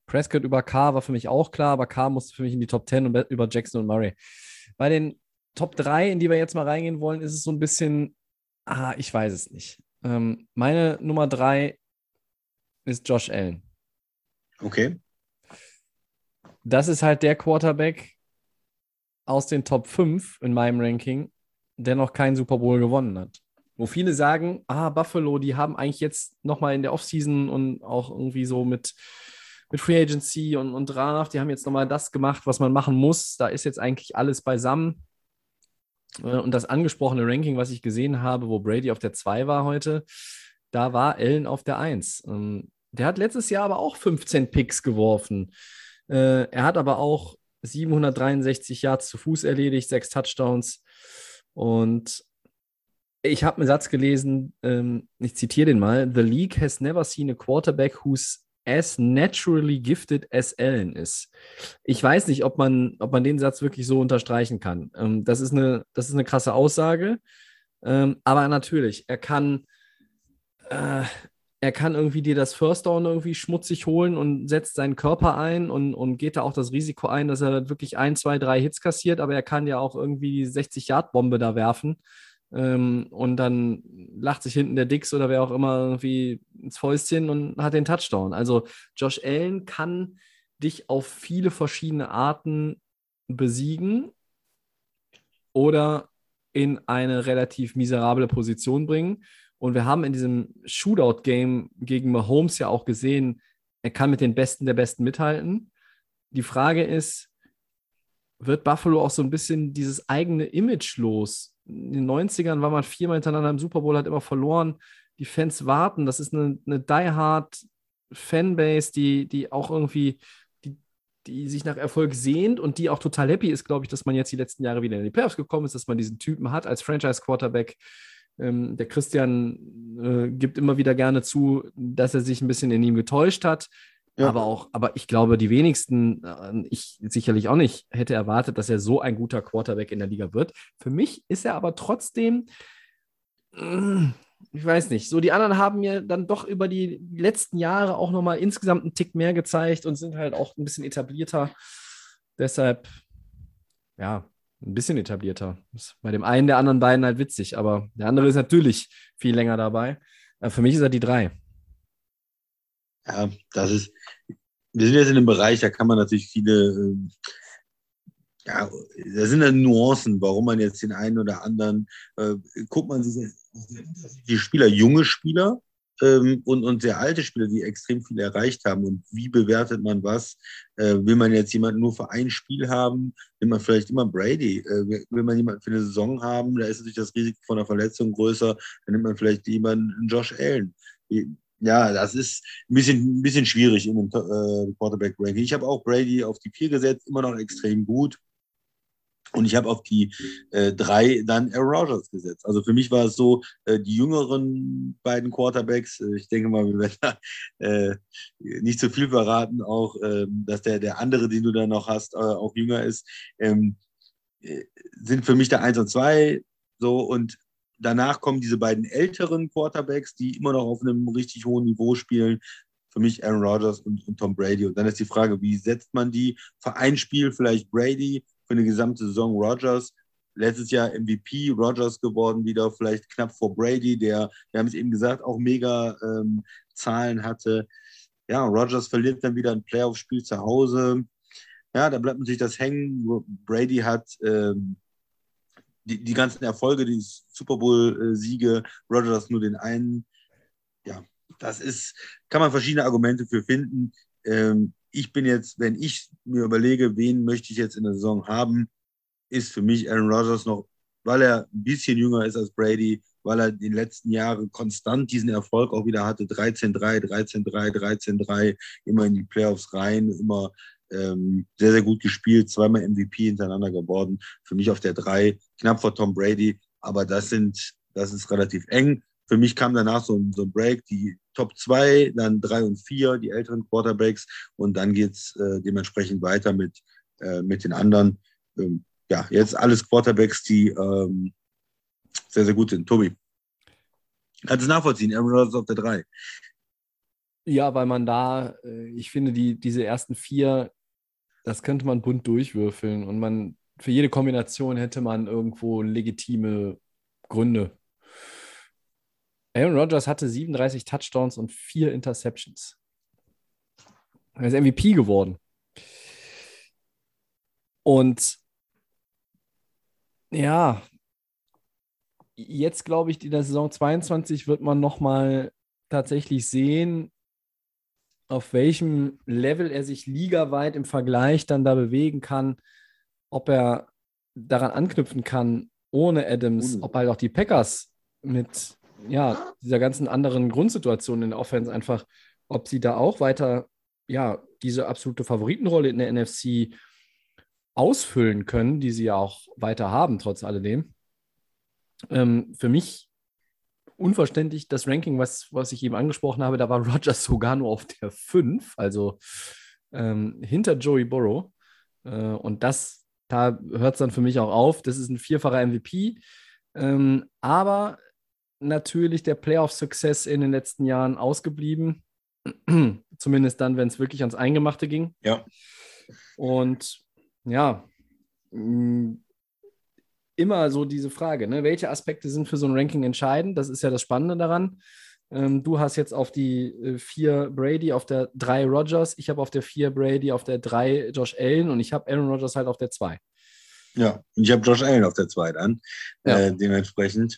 Prescott über K war für mich auch klar, aber K musste für mich in die Top 10 und über Jackson und Murray. Bei den Top 3, in die wir jetzt mal reingehen wollen, ist es so ein bisschen, ah, ich weiß es nicht. Ähm, meine Nummer 3 ist Josh Allen. Okay. Das ist halt der Quarterback, aus den Top 5 in meinem Ranking, der noch keinen Super Bowl gewonnen hat. Wo viele sagen, ah, Buffalo, die haben eigentlich jetzt nochmal in der Offseason und auch irgendwie so mit, mit Free Agency und, und Draft, die haben jetzt nochmal das gemacht, was man machen muss. Da ist jetzt eigentlich alles beisammen. Äh, und das angesprochene Ranking, was ich gesehen habe, wo Brady auf der 2 war heute, da war Allen auf der 1. Ähm, der hat letztes Jahr aber auch 15 Picks geworfen. Äh, er hat aber auch 763 Yards zu Fuß erledigt, sechs Touchdowns. Und ich habe einen Satz gelesen, ähm, ich zitiere den mal: The league has never seen a quarterback who's as naturally gifted as Allen is. Ich weiß nicht, ob man, ob man den Satz wirklich so unterstreichen kann. Ähm, das, ist eine, das ist eine krasse Aussage. Ähm, aber natürlich, er kann, äh, er kann irgendwie dir das First Down irgendwie schmutzig holen und setzt seinen Körper ein und, und geht da auch das Risiko ein, dass er wirklich ein, zwei, drei Hits kassiert, aber er kann ja auch irgendwie die 60-Yard-Bombe da werfen. Ähm, und dann lacht sich hinten der Dix oder wer auch immer irgendwie ins Fäustchen und hat den Touchdown. Also Josh Allen kann dich auf viele verschiedene Arten besiegen oder in eine relativ miserable Position bringen. Und wir haben in diesem Shootout-Game gegen Mahomes ja auch gesehen, er kann mit den Besten der Besten mithalten. Die Frage ist, wird Buffalo auch so ein bisschen dieses eigene Image los? In den 90ern war man viermal hintereinander im Super Bowl, hat immer verloren. Die Fans warten. Das ist eine, eine die-hard Fanbase, die, die auch irgendwie, die, die sich nach Erfolg sehnt und die auch total happy ist, glaube ich, dass man jetzt die letzten Jahre wieder in die Playoffs gekommen ist, dass man diesen Typen hat als Franchise-Quarterback, ähm, der Christian äh, gibt immer wieder gerne zu, dass er sich ein bisschen in ihm getäuscht hat. Ja. Aber auch, aber ich glaube, die wenigsten, äh, ich sicherlich auch nicht, hätte erwartet, dass er so ein guter Quarterback in der Liga wird. Für mich ist er aber trotzdem, äh, ich weiß nicht, so die anderen haben mir dann doch über die letzten Jahre auch nochmal insgesamt einen Tick mehr gezeigt und sind halt auch ein bisschen etablierter. Deshalb, ja, ein bisschen etablierter. Ist bei dem einen der anderen beiden halt witzig, aber der andere ist natürlich viel länger dabei. Äh, für mich ist er die drei. Ja, das ist, wir sind jetzt in einem Bereich, da kann man natürlich viele, ähm, ja, da sind dann Nuancen, warum man jetzt den einen oder anderen, äh, guckt man sich die Spieler, junge Spieler, ähm, und, und sehr alte Spieler, die extrem viel erreicht haben. Und wie bewertet man was? Äh, will man jetzt jemanden nur für ein Spiel haben? Will man vielleicht immer Brady? Äh, will man jemanden für eine Saison haben? Da ist natürlich das Risiko von einer Verletzung größer. Dann nimmt man vielleicht jemanden, Josh Allen. Ja, das ist ein bisschen, ein bisschen schwierig in dem äh, Quarterback-Ranking. Ich habe auch Brady auf die vier gesetzt, immer noch extrem gut. Und ich habe auf die äh, drei dann Aaron Rodgers gesetzt. Also für mich war es so, äh, die jüngeren beiden Quarterbacks, äh, ich denke mal, wir werden da äh, nicht zu viel verraten, auch ähm, dass der, der andere, den du da noch hast, äh, auch jünger ist, ähm, äh, sind für mich der eins und zwei so und danach kommen diese beiden älteren Quarterbacks, die immer noch auf einem richtig hohen Niveau spielen. Für mich Aaron Rodgers und, und Tom Brady. Und dann ist die Frage, wie setzt man die? Für ein Spiel vielleicht Brady, für eine gesamte Saison Rodgers. Letztes Jahr MVP Rodgers geworden, wieder vielleicht knapp vor Brady, der, wir haben es eben gesagt, auch mega ähm, Zahlen hatte. Ja, Rodgers verliert dann wieder ein Playoff-Spiel zu Hause. Ja, da bleibt natürlich das hängen. Brady hat ähm, die, die ganzen Erfolge, die Super Bowl-Siege, Rodgers nur den einen. Ja, das ist, kann man verschiedene Argumente für finden. Ähm, ich bin jetzt, wenn ich mir überlege, wen möchte ich jetzt in der Saison haben, ist für mich Aaron Rodgers noch, weil er ein bisschen jünger ist als Brady, weil er den letzten Jahren konstant diesen Erfolg auch wieder hatte, 13-3, 13-3, 13-3, immer in die Playoffs rein, immer ähm, sehr, sehr gut gespielt, zweimal MVP hintereinander geworden. Für mich auf der 3, knapp vor Tom Brady, aber das sind, das ist relativ eng. Für mich kam danach so ein, so ein Break, die Top 2, dann 3 und 4, die älteren Quarterbacks und dann geht es äh, dementsprechend weiter mit, äh, mit den anderen. Ähm, ja, jetzt alles Quarterbacks, die ähm, sehr, sehr gut sind. Tobi. Kannst du nachvollziehen? Aaron Rodgers auf der 3. Ja, weil man da, äh, ich finde, die, diese ersten vier, das könnte man bunt durchwürfeln und man, für jede Kombination hätte man irgendwo legitime Gründe. Aaron Rodgers hatte 37 Touchdowns und vier Interceptions. Er ist MVP geworden. Und ja, jetzt glaube ich, in der Saison 22 wird man nochmal tatsächlich sehen, auf welchem Level er sich ligaweit im Vergleich dann da bewegen kann, ob er daran anknüpfen kann ohne Adams, ob halt auch die Packers mit ja, dieser ganzen anderen Grundsituation in der Offense einfach, ob sie da auch weiter, ja, diese absolute Favoritenrolle in der NFC ausfüllen können, die sie ja auch weiter haben, trotz alledem. Ähm, für mich unverständlich das Ranking, was, was ich eben angesprochen habe, da war Rogers sogar nur auf der 5, also ähm, hinter Joey Burrow. Äh, und das, da hört es dann für mich auch auf. Das ist ein vierfacher MVP. Ähm, aber natürlich der Playoff-Success in den letzten Jahren ausgeblieben. Zumindest dann, wenn es wirklich ans Eingemachte ging. Ja. Und ja, mm, immer so diese Frage, ne? welche Aspekte sind für so ein Ranking entscheidend? Das ist ja das Spannende daran. Ähm, du hast jetzt auf die äh, vier Brady, auf der drei Rogers, ich habe auf der vier Brady, auf der drei Josh Allen und ich habe Aaron Rodgers halt auf der zwei. Ja, und ich habe Josh Allen auf der zwei dann, ja. äh, dementsprechend.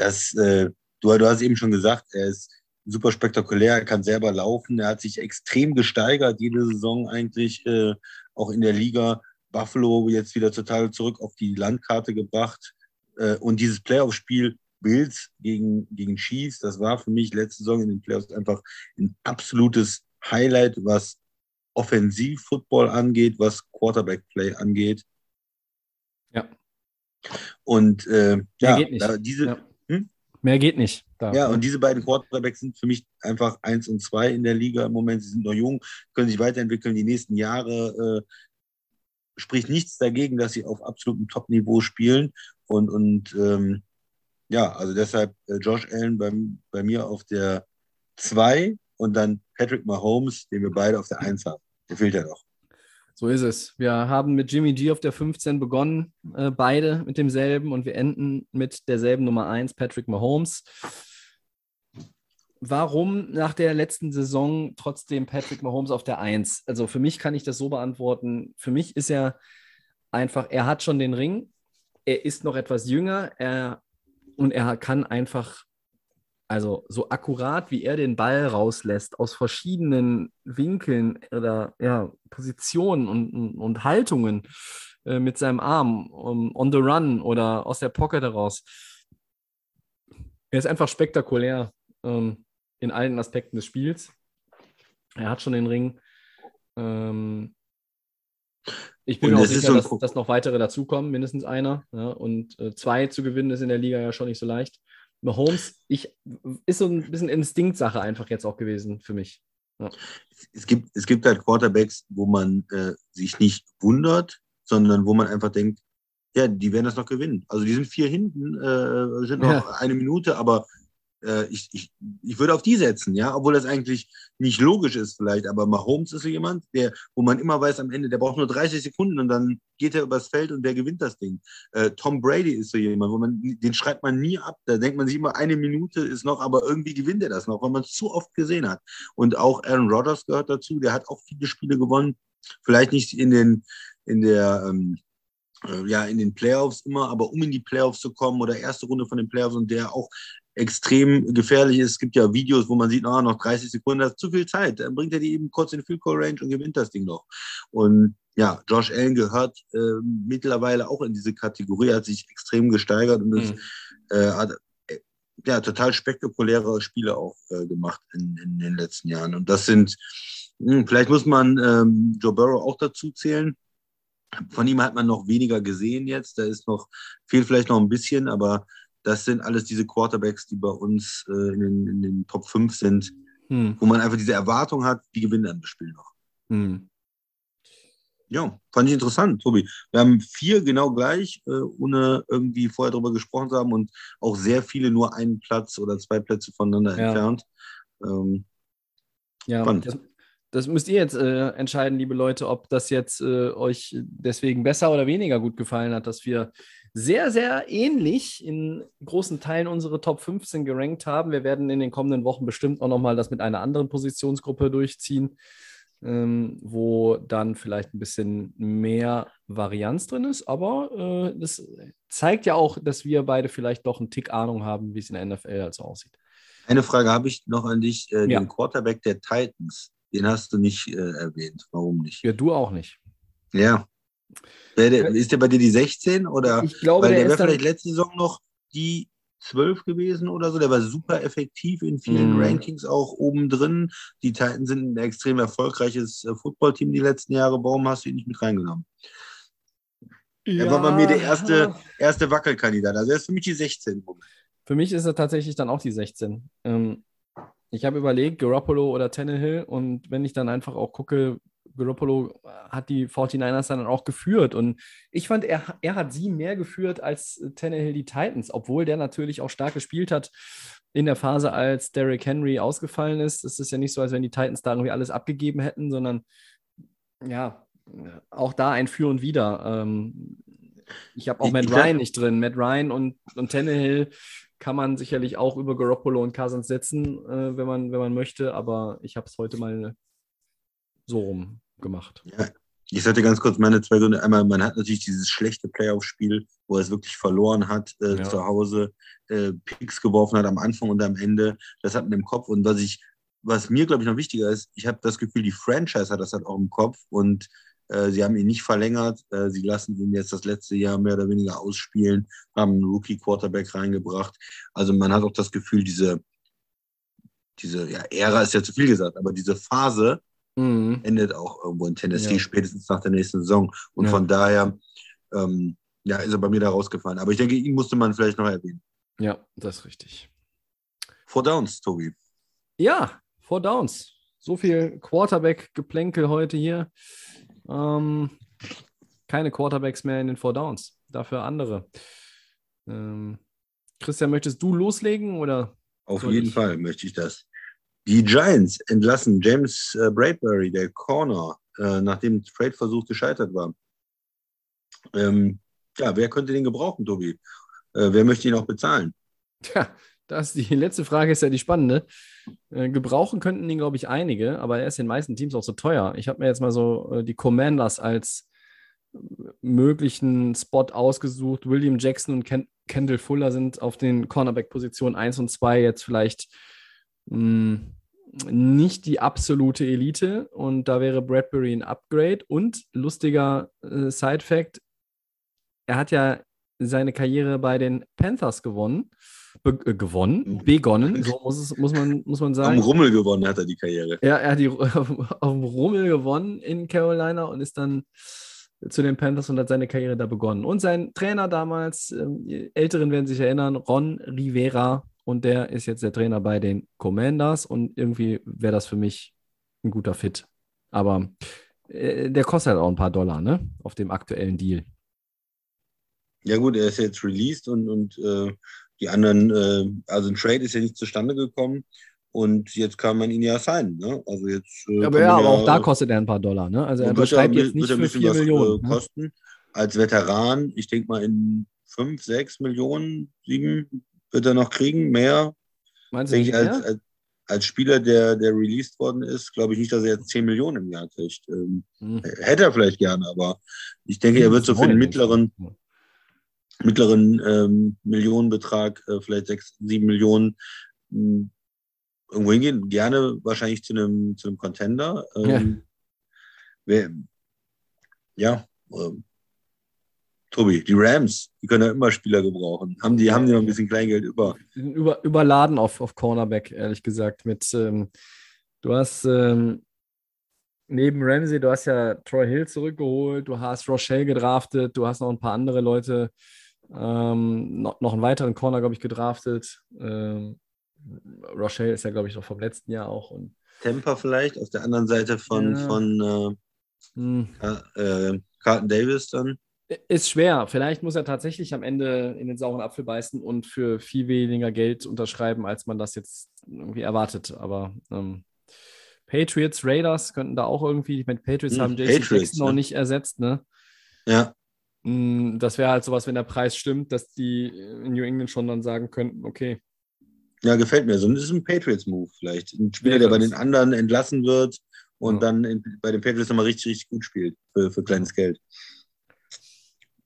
Das, äh, du, du hast eben schon gesagt, er ist super spektakulär, er kann selber laufen, er hat sich extrem gesteigert, jede Saison eigentlich, äh, auch in der Liga. Buffalo jetzt wieder total zurück auf die Landkarte gebracht. Äh, und dieses Playoff-Spiel Bills gegen, gegen Chiefs, das war für mich letzte Saison in den Playoffs einfach ein absolutes Highlight, was Offensiv-Football angeht, was Quarterback-Play angeht. Ja. Und äh, ja, diese, ja. Hm? Mehr geht nicht. Da. Ja, und diese beiden Quarterbacks sind für mich einfach eins und zwei in der Liga im Moment. Sie sind noch jung, können sich weiterentwickeln die nächsten Jahre. Äh, spricht nichts dagegen, dass sie auf absolutem Top-Niveau spielen. Und, und ähm, ja, also deshalb äh, Josh Allen bei, bei mir auf der 2 und dann Patrick Mahomes, den wir beide auf der 1 haben. Der fehlt ja noch. So ist es. Wir haben mit Jimmy G auf der 15 begonnen, äh, beide mit demselben und wir enden mit derselben Nummer 1, Patrick Mahomes. Warum nach der letzten Saison trotzdem Patrick Mahomes auf der 1? Also für mich kann ich das so beantworten. Für mich ist er einfach, er hat schon den Ring, er ist noch etwas jünger er, und er kann einfach Also so akkurat, wie er den Ball rauslässt, aus verschiedenen Winkeln oder ja, Positionen und, und, und Haltungen äh, mit seinem Arm um, on the run oder aus der Pocket heraus. Er ist einfach spektakulär ähm, in allen Aspekten des Spiels. Er hat schon den Ring. Ähm, ich bin mir auch sicher, dass, dass noch weitere dazukommen, mindestens einer. Ja, und äh, zwei zu gewinnen ist in der Liga ja schon nicht so leicht. Mahomes, ich, ist so ein bisschen Instinktsache einfach jetzt auch gewesen für mich. es gibt, es gibt halt Quarterbacks, wo man äh, sich nicht wundert, sondern wo man einfach denkt, ja, die werden das noch gewinnen. Also die sind vier hinten, äh, sind noch Ja. eine Minute, aber äh, ich, ich, ich würde auf die setzen, ja, obwohl das eigentlich nicht logisch ist vielleicht, aber Mahomes ist so jemand, der, wo man immer weiß am Ende, der braucht nur 30 Sekunden und dann geht er übers Feld und der gewinnt das Ding. Äh, Tom Brady ist so jemand, wo man, den schreibt man nie ab, da denkt man sich immer, eine Minute ist noch, aber irgendwie gewinnt er das noch, weil man es zu oft gesehen hat. Und auch Aaron Rodgers gehört dazu, der hat auch viele Spiele gewonnen, vielleicht nicht in den, in der, ähm, äh, ja, in den Playoffs immer, aber um in die Playoffs zu kommen oder erste Runde von den Playoffs und der auch extrem gefährlich ist. Es gibt ja Videos, wo man sieht, ah, noch 30 Sekunden, das ist zu viel Zeit. Dann bringt er die eben kurz in Field Goal Range und gewinnt das Ding noch. Und ja, Josh Allen gehört äh, mittlerweile auch in diese Kategorie, hat sich extrem gesteigert und ist, Mhm. äh, hat äh, ja, total spektakuläre Spiele auch äh, gemacht in, in den letzten Jahren. Und das sind, mh, vielleicht muss man ähm, Joe Burrow auch dazu zählen. Von ihm hat man noch weniger gesehen jetzt. Da ist noch, fehlt vielleicht noch ein bisschen, aber das sind alles diese Quarterbacks, die bei uns äh, in, den, in den Top 5 sind, Hm. wo man einfach diese Erwartung hat, die gewinnen dann das Spiel noch. Hm. Ja, fand ich interessant, Tobi. Wir haben vier genau gleich, äh, ohne irgendwie vorher darüber gesprochen zu haben und auch sehr viele nur einen Platz oder zwei Plätze voneinander Ja. entfernt. Ähm, Ja, das, das müsst ihr jetzt äh, entscheiden, liebe Leute, ob das jetzt äh, euch deswegen besser oder weniger gut gefallen hat, dass wir sehr, sehr ähnlich in großen Teilen unsere Top 15 gerankt haben. Wir werden in den kommenden Wochen bestimmt auch nochmal das mit einer anderen Positionsgruppe durchziehen, ähm, wo dann vielleicht ein bisschen mehr Varianz drin ist. Aber äh, das zeigt ja auch, dass wir beide vielleicht doch einen Tick Ahnung haben, wie es in der NFL also aussieht. eine Frage habe ich noch an dich. Äh, Ja. Den Quarterback der Titans, den hast du nicht äh, erwähnt. Warum nicht? Ja, du auch nicht. Ja. Der, ist der bei dir die 16 oder? Ich glaube, Weil der, der wäre vielleicht letzte Saison noch die 12 gewesen oder so. Der war super effektiv in vielen Mhm. Rankings auch oben drin. Die Titans sind ein extrem erfolgreiches äh, Footballteam die letzten Jahre. Warum hast du ihn nicht mit reingenommen? Er war bei mir der erste, erste Wackelkandidat. Also er ist für mich die 16. Für mich ist er tatsächlich dann auch die 16. Ähm, ich habe überlegt, Garoppolo oder Tannehill und wenn ich dann einfach auch gucke, Garoppolo hat die 49ers dann auch geführt und ich fand, er, er hat sie mehr geführt als Tannehill die Titans, obwohl der natürlich auch stark gespielt hat in der Phase, als Derrick Henry ausgefallen ist. Es ist ja nicht so, als wenn die Titans da irgendwie alles abgegeben hätten, sondern ja, auch da ein Für und Wider. Ähm, ich habe auch Matt Ryan nicht drin. Matt Ryan und, und Tannehill kann man sicherlich auch über Garoppolo und Cousins setzen, äh, wenn, man, wenn man möchte, aber ich habe es heute mal so rum gemacht. Ja, ich dir ganz kurz meine zwei Gründe. Einmal, man hat natürlich dieses schlechte Playoff-Spiel, wo er es wirklich verloren hat äh, Ja. zu Hause, äh, Picks geworfen hat am Anfang und am Ende. Das hat man im Kopf. Und was ich, was mir, glaube ich, noch wichtiger ist, ich habe das Gefühl, die Franchise hat das halt auch im Kopf und sie haben ihn nicht verlängert. Äh, sie lassen ihn jetzt das letzte Jahr mehr oder weniger ausspielen, haben einen Rookie-Quarterback reingebracht. Also man hat auch das Gefühl, diese, diese, ja, Ära ist ja zu viel gesagt, aber diese Phase, Mhm. endet auch irgendwo in Tennessee, Ja. spätestens nach der nächsten Saison. Und Ja. von daher ähm, ja, ist er bei mir da rausgefallen. Aber ich denke, ihn musste man vielleicht noch erwähnen. Ja, das ist richtig. Four Downs, Tobi. Ja, Four Downs. So viel Quarterback-Geplänkel heute hier. Ähm, keine Quarterbacks mehr in den Four Downs. Dafür andere. Ähm, Christian, möchtest du loslegen oder? Auf jeden ich? Fall möchte ich das. Die Giants entlassen James äh, Bradbury, der Corner, äh, nachdem der Trade-Versuch gescheitert war. Ähm, ja, wer könnte den gebrauchen, Tobi? Äh, wer möchte ihn auch bezahlen? Tja, das die letzte Frage ist ja die spannende. Äh, gebrauchen könnten ihn, glaube ich, einige, aber er ist den meisten Teams auch so teuer. Ich habe mir jetzt mal so äh, die Commanders als äh, möglichen Spot ausgesucht. William Jackson und Ken Kendall Fuller sind auf den Cornerback-Positionen 1 und 2 jetzt vielleicht mh, nicht die absolute Elite und da wäre Bradbury ein Upgrade. Und lustiger äh, Side-Fact: Er hat ja seine Karriere bei den Panthers gewonnen. Äh, gewonnen, begonnen, so muss, es, muss, man, muss man Am sagen. Rummel gewonnen hat er die Karriere. Ja, er hat die auf dem Rummel gewonnen in Carolina und ist dann zu den Panthers und hat seine Karriere da begonnen. Und sein Trainer damals, ähm, Älteren werden sich erinnern, Ron Rivera, und der ist jetzt der Trainer bei den Commanders und irgendwie wäre das für mich ein guter Fit. Aber äh, der kostet halt auch ein paar Dollar, ne? Auf dem aktuellen Deal. Ja gut, er ist jetzt released und, und äh, die anderen, äh, also ein Trade ist ja nicht zustande gekommen und jetzt kann man ihn ja signen. Ne? Also jetzt, äh, aber ja, aber auch da kostet er ein paar Dollar, ne? Also er ja, unterschreibt jetzt nicht ja für bisschen 4 was Millionen. äh, ne? kosten. Als Veteran, ich denke mal in 5, 6 Millionen, 7 wird er noch kriegen, mehr. Meinst du nicht ich, mehr? als, als, als Spieler, der, der released worden ist, glaube ich nicht, dass er jetzt 10 Millionen im Jahr kriegt. Ähm, Hm. hätte er vielleicht gerne, aber ich denke, er wird so für den mittleren, mittleren ähm, Millionenbetrag, äh, vielleicht 6, 7 Millionen, mh, irgendwo hingehen. Gerne wahrscheinlich zu einem, zu einem Contender. Ähm, wer, ja, ähm, Tobi, die Rams, die können ja immer Spieler gebrauchen. Haben die, haben die noch ein bisschen Kleingeld über? Über, überladen auf, auf Cornerback, ehrlich gesagt. Mit, ähm, du hast ähm, neben Ramsey, du hast ja Troy Hill zurückgeholt, du hast Rochelle gedraftet, du hast noch ein paar andere Leute, ähm, noch, noch einen weiteren Corner, glaube ich, gedraftet. Ähm, Rochelle ist ja, glaube ich, noch vom letzten Jahr auch. Und, Temper vielleicht, auf der anderen Seite von, Ja. von äh, äh, Carlton Davis dann. Ist schwer. Vielleicht muss er tatsächlich am Ende in den sauren Apfel beißen und für viel weniger Geld unterschreiben, als man das jetzt irgendwie erwartet. Aber ähm, Patriots, Raiders könnten da auch irgendwie, ich meine, Patriots Hm, haben Jason Patriots, Jackson noch ne? nicht ersetzt, ne? Ja, Das wäre halt sowas, wenn der Preis stimmt, dass die in New England schon dann sagen könnten, okay, ja, gefällt mir. So, das ist ein Patriots-Move vielleicht. Ein Spieler, Wäre der bei den anderen entlassen wird und Ja. dann in, bei den Patriots nochmal richtig, richtig gut spielt für, für kleines Geld.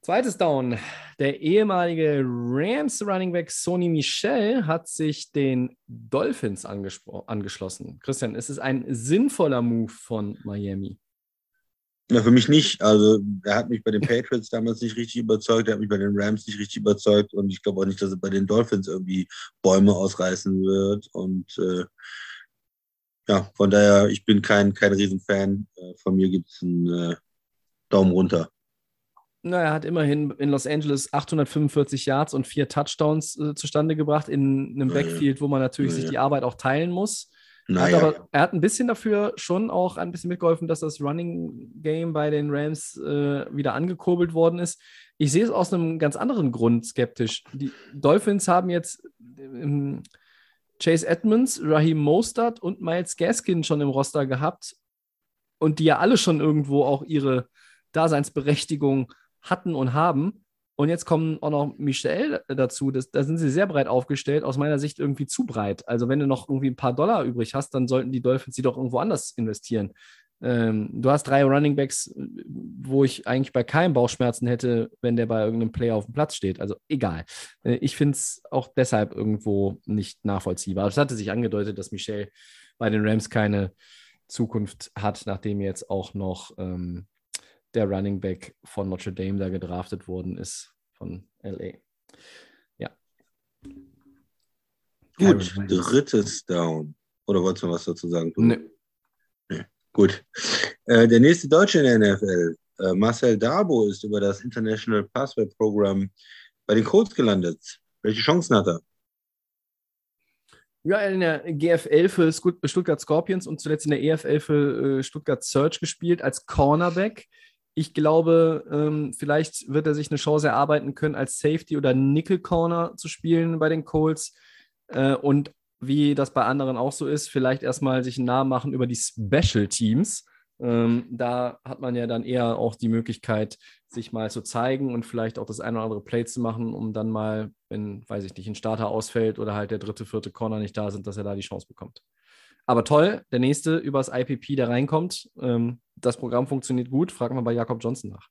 Zweites Down. Der ehemalige Rams Running Back Sony Michel hat sich den Dolphins angeschlossen. Christian, ist es ein sinnvoller Move von Miami? Ja, für mich nicht. Also, er hat mich bei den Patriots damals nicht richtig überzeugt, er hat mich bei den Rams nicht richtig überzeugt und ich glaube auch nicht, dass er bei den Dolphins irgendwie Bäume ausreißen wird. Und äh, ja, von daher, ich bin kein, kein Riesenfan. Äh, von mir gibt es einen äh, Daumen runter. Na, er hat immerhin in Los Angeles 845 Yards und vier Touchdowns äh, zustande gebracht in einem. Backfield, wo man natürlich Ja, sich ja. die Arbeit auch teilen muss. Er hat Naja, aber, er hat ein bisschen dafür schon auch ein bisschen mitgeholfen, dass das Running Game bei den Rams äh, wieder angekurbelt worden ist. Ich sehe es aus einem ganz anderen Grund skeptisch. Die Dolphins haben jetzt ähm, Chase Edmonds, Raheem Mostert und Miles Gaskin schon im Roster gehabt und die ja alle schon irgendwo auch ihre Daseinsberechtigung hatten und haben. Und jetzt kommen auch noch Michel dazu. Das, da sind sie sehr breit aufgestellt, aus meiner Sicht irgendwie zu breit. Also, wenn du noch irgendwie ein paar Dollar übrig hast, dann sollten die Dolphins die doch irgendwo anders investieren. Ähm, du hast drei Running Backs, wo ich eigentlich bei keinem Bauchschmerzen hätte, wenn der bei irgendeinem Player auf dem Platz steht. Also egal. Äh, ich finde es auch deshalb irgendwo nicht nachvollziehbar. Es hatte sich angedeutet, dass Michel bei den Rams keine Zukunft hat, nachdem jetzt auch noch ähm, der Running Back von Notre Dame da gedraftet worden ist von LA. Ja. gut, drittes Down. Oder wolltest du noch was dazu sagen? Tobi? Ne, Gut. Äh, der nächste Deutsche in der NFL, äh, Marcel Dabo, ist über das International Password Program bei den Colts gelandet. Welche Chancen hat er? Ja, in der GFL für Stuttgart Scorpions und zuletzt in der EFL für äh, Stuttgart Search gespielt als Cornerback. Ich glaube, ähm, vielleicht wird er sich eine Chance erarbeiten können, als Safety oder Nickel Corner zu spielen bei den Colts. Äh, und wie das bei anderen auch so ist, vielleicht erstmal sich einen Namen machen über die Special Teams. Ähm, da hat man ja dann eher auch die Möglichkeit, sich mal zu zeigen und vielleicht auch das eine oder andere Play zu machen, um dann mal, wenn, weiß ich nicht, ein Starter ausfällt oder halt der dritte, vierte Corner nicht da sind, dass er da die Chance bekommt. Aber toll, der nächste übers IPP, der reinkommt. Ähm, das Programm funktioniert gut. Fragen wir bei Jakob Johnson nach.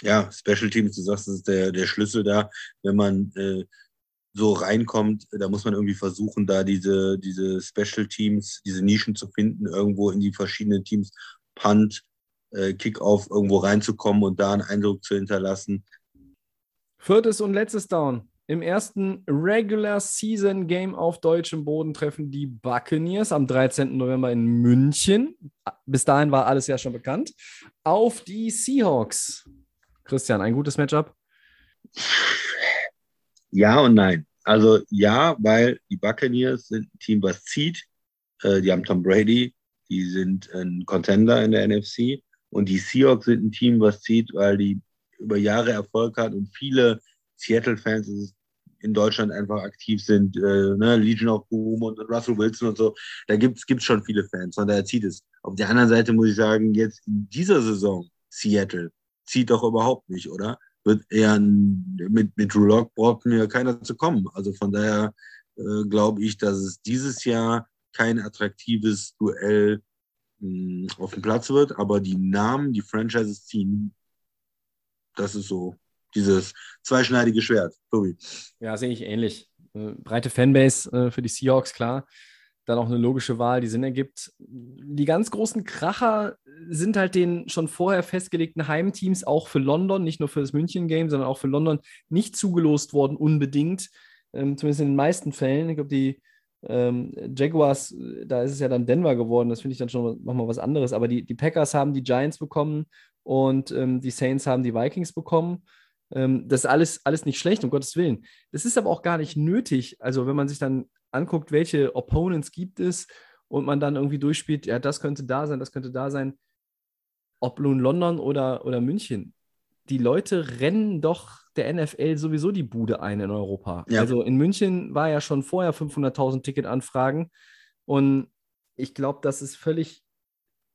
Ja, Special Teams, du sagst, das ist der, der Schlüssel da. Wenn man äh, so reinkommt, da muss man irgendwie versuchen, da diese, diese Special Teams, diese Nischen zu finden, irgendwo in die verschiedenen Teams, Punt, äh, Kickoff irgendwo reinzukommen und da einen Eindruck zu hinterlassen. Viertes und letztes Down. Im ersten Regular Season Game auf deutschem Boden treffen die Buccaneers am 13. November in München. Bis dahin war alles ja schon bekannt. Auf die Seahawks. Christian, ein gutes Matchup? Ja und nein. Also ja, weil die Buccaneers sind ein Team, was zieht. Äh, die haben Tom Brady, die sind ein Contender in der NFC. Und die Seahawks sind ein Team, was zieht, weil die über Jahre Erfolg hat und viele Seattle-Fans in Deutschland einfach aktiv sind, äh, ne? Legion of Boom und Russell Wilson und so. Da gibt es schon viele Fans, von daher zieht es. Auf der anderen Seite muss ich sagen, jetzt in dieser Saison Seattle zieht doch überhaupt nicht, oder? Wird eher mit, mit Drew Lock braucht mir keiner zu kommen. Also von daher äh, glaube ich, dass es dieses Jahr kein attraktives Duell mh, hm, auf dem Platz wird, aber die Namen, die Franchises ziehen, das ist so dieses zweischneidige Schwert. Tobi. Ja, sehe ich ähnlich. Äh, breite Fanbase äh, für die Seahawks, klar. Dann auch eine logische Wahl, die Sinn ergibt. Die ganz großen Kracher sind halt den schon vorher festgelegten Heimteams auch für London, nicht nur für das München-Game, sondern auch für London nicht zugelost worden, unbedingt. Ähm, zumindest in den meisten Fällen. Ich glaube, die ähm, Jaguars, da ist es ja dann Denver geworden. Das finde ich dann schon nochmal was anderes. Aber die, die Packers haben die Giants bekommen und ähm, die Saints haben die Vikings bekommen. Ähm, das ist alles, alles nicht schlecht, um Gottes Willen. Das ist aber auch gar nicht nötig. Also, wenn man sich dann anguckt, welche Opponents gibt es und man dann irgendwie durchspielt, ja, das könnte da sein, das könnte da sein, ob nun London oder, oder München. Die Leute rennen doch der NFL sowieso die Bude ein in Europa. Ja. Also in München war ja schon vorher 500.000 Ticketanfragen und ich glaube, das ist völlig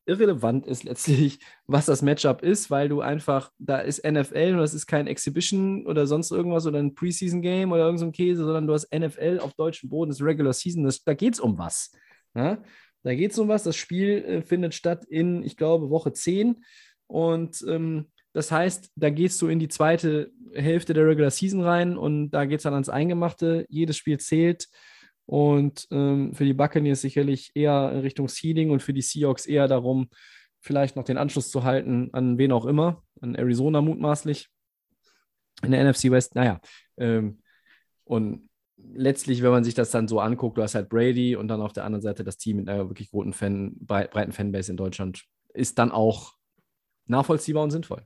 irrelevant ist letztlich, was das Matchup ist, weil du einfach, da ist NFL und das ist kein Exhibition oder sonst irgendwas oder ein Preseason-Game oder irgendein so Käse, sondern du hast NFL auf deutschem Boden, das Regular Season, das, da geht es um was. Ja? Da geht es um was. Das Spiel äh, findet statt in, ich glaube, Woche 10 und ähm, das heißt, da gehst du in die zweite Hälfte der Regular Season rein und da geht es dann ans Eingemachte. Jedes Spiel zählt. Und ähm, für die Buccaneers sicherlich eher in Richtung Seeding und für die Seahawks eher darum, vielleicht noch den Anschluss zu halten an wen auch immer, an Arizona mutmaßlich. In der NFC West, naja. Ähm, und letztlich, wenn man sich das dann so anguckt, du hast halt Brady und dann auf der anderen Seite das Team mit einer wirklich guten Fan, breiten Fanbase in Deutschland, ist dann auch nachvollziehbar und sinnvoll.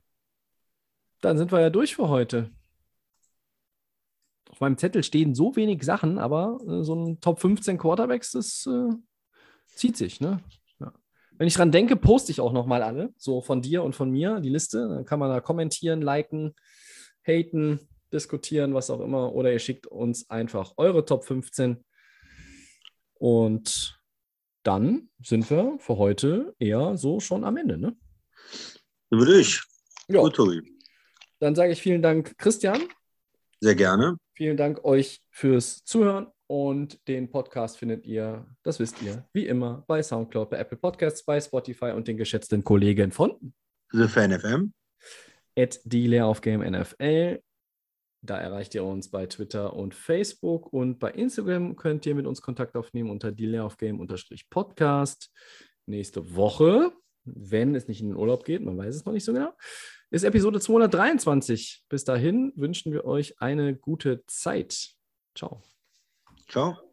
Dann sind wir ja durch für heute auf meinem Zettel stehen so wenig Sachen, aber äh, so ein Top 15 Quarterbacks, das äh, zieht sich. Ne? Ja. Wenn ich dran denke, poste ich auch nochmal alle, so von dir und von mir, die Liste. Dann kann man da kommentieren, liken, haten, diskutieren, was auch immer. Oder ihr schickt uns einfach eure Top 15. Und dann sind wir für heute eher so schon am Ende. Ne? Würde ich. Ja. Gut, Tobi. Dann sage ich vielen Dank, Christian. Sehr gerne. Vielen Dank euch fürs Zuhören und den Podcast findet ihr, das wisst ihr, wie immer bei Soundcloud, bei Apple Podcasts, bei Spotify und den geschätzten Kollegen von The Fan FM. At die Layoff Game NFL. Da erreicht ihr uns bei Twitter und Facebook und bei Instagram könnt ihr mit uns Kontakt aufnehmen unter die Layoff Game Podcast. Nächste Woche, wenn es nicht in den Urlaub geht, man weiß es noch nicht so genau, ist Episode 223. Bis dahin wünschen wir euch eine gute Zeit. Ciao. Ciao.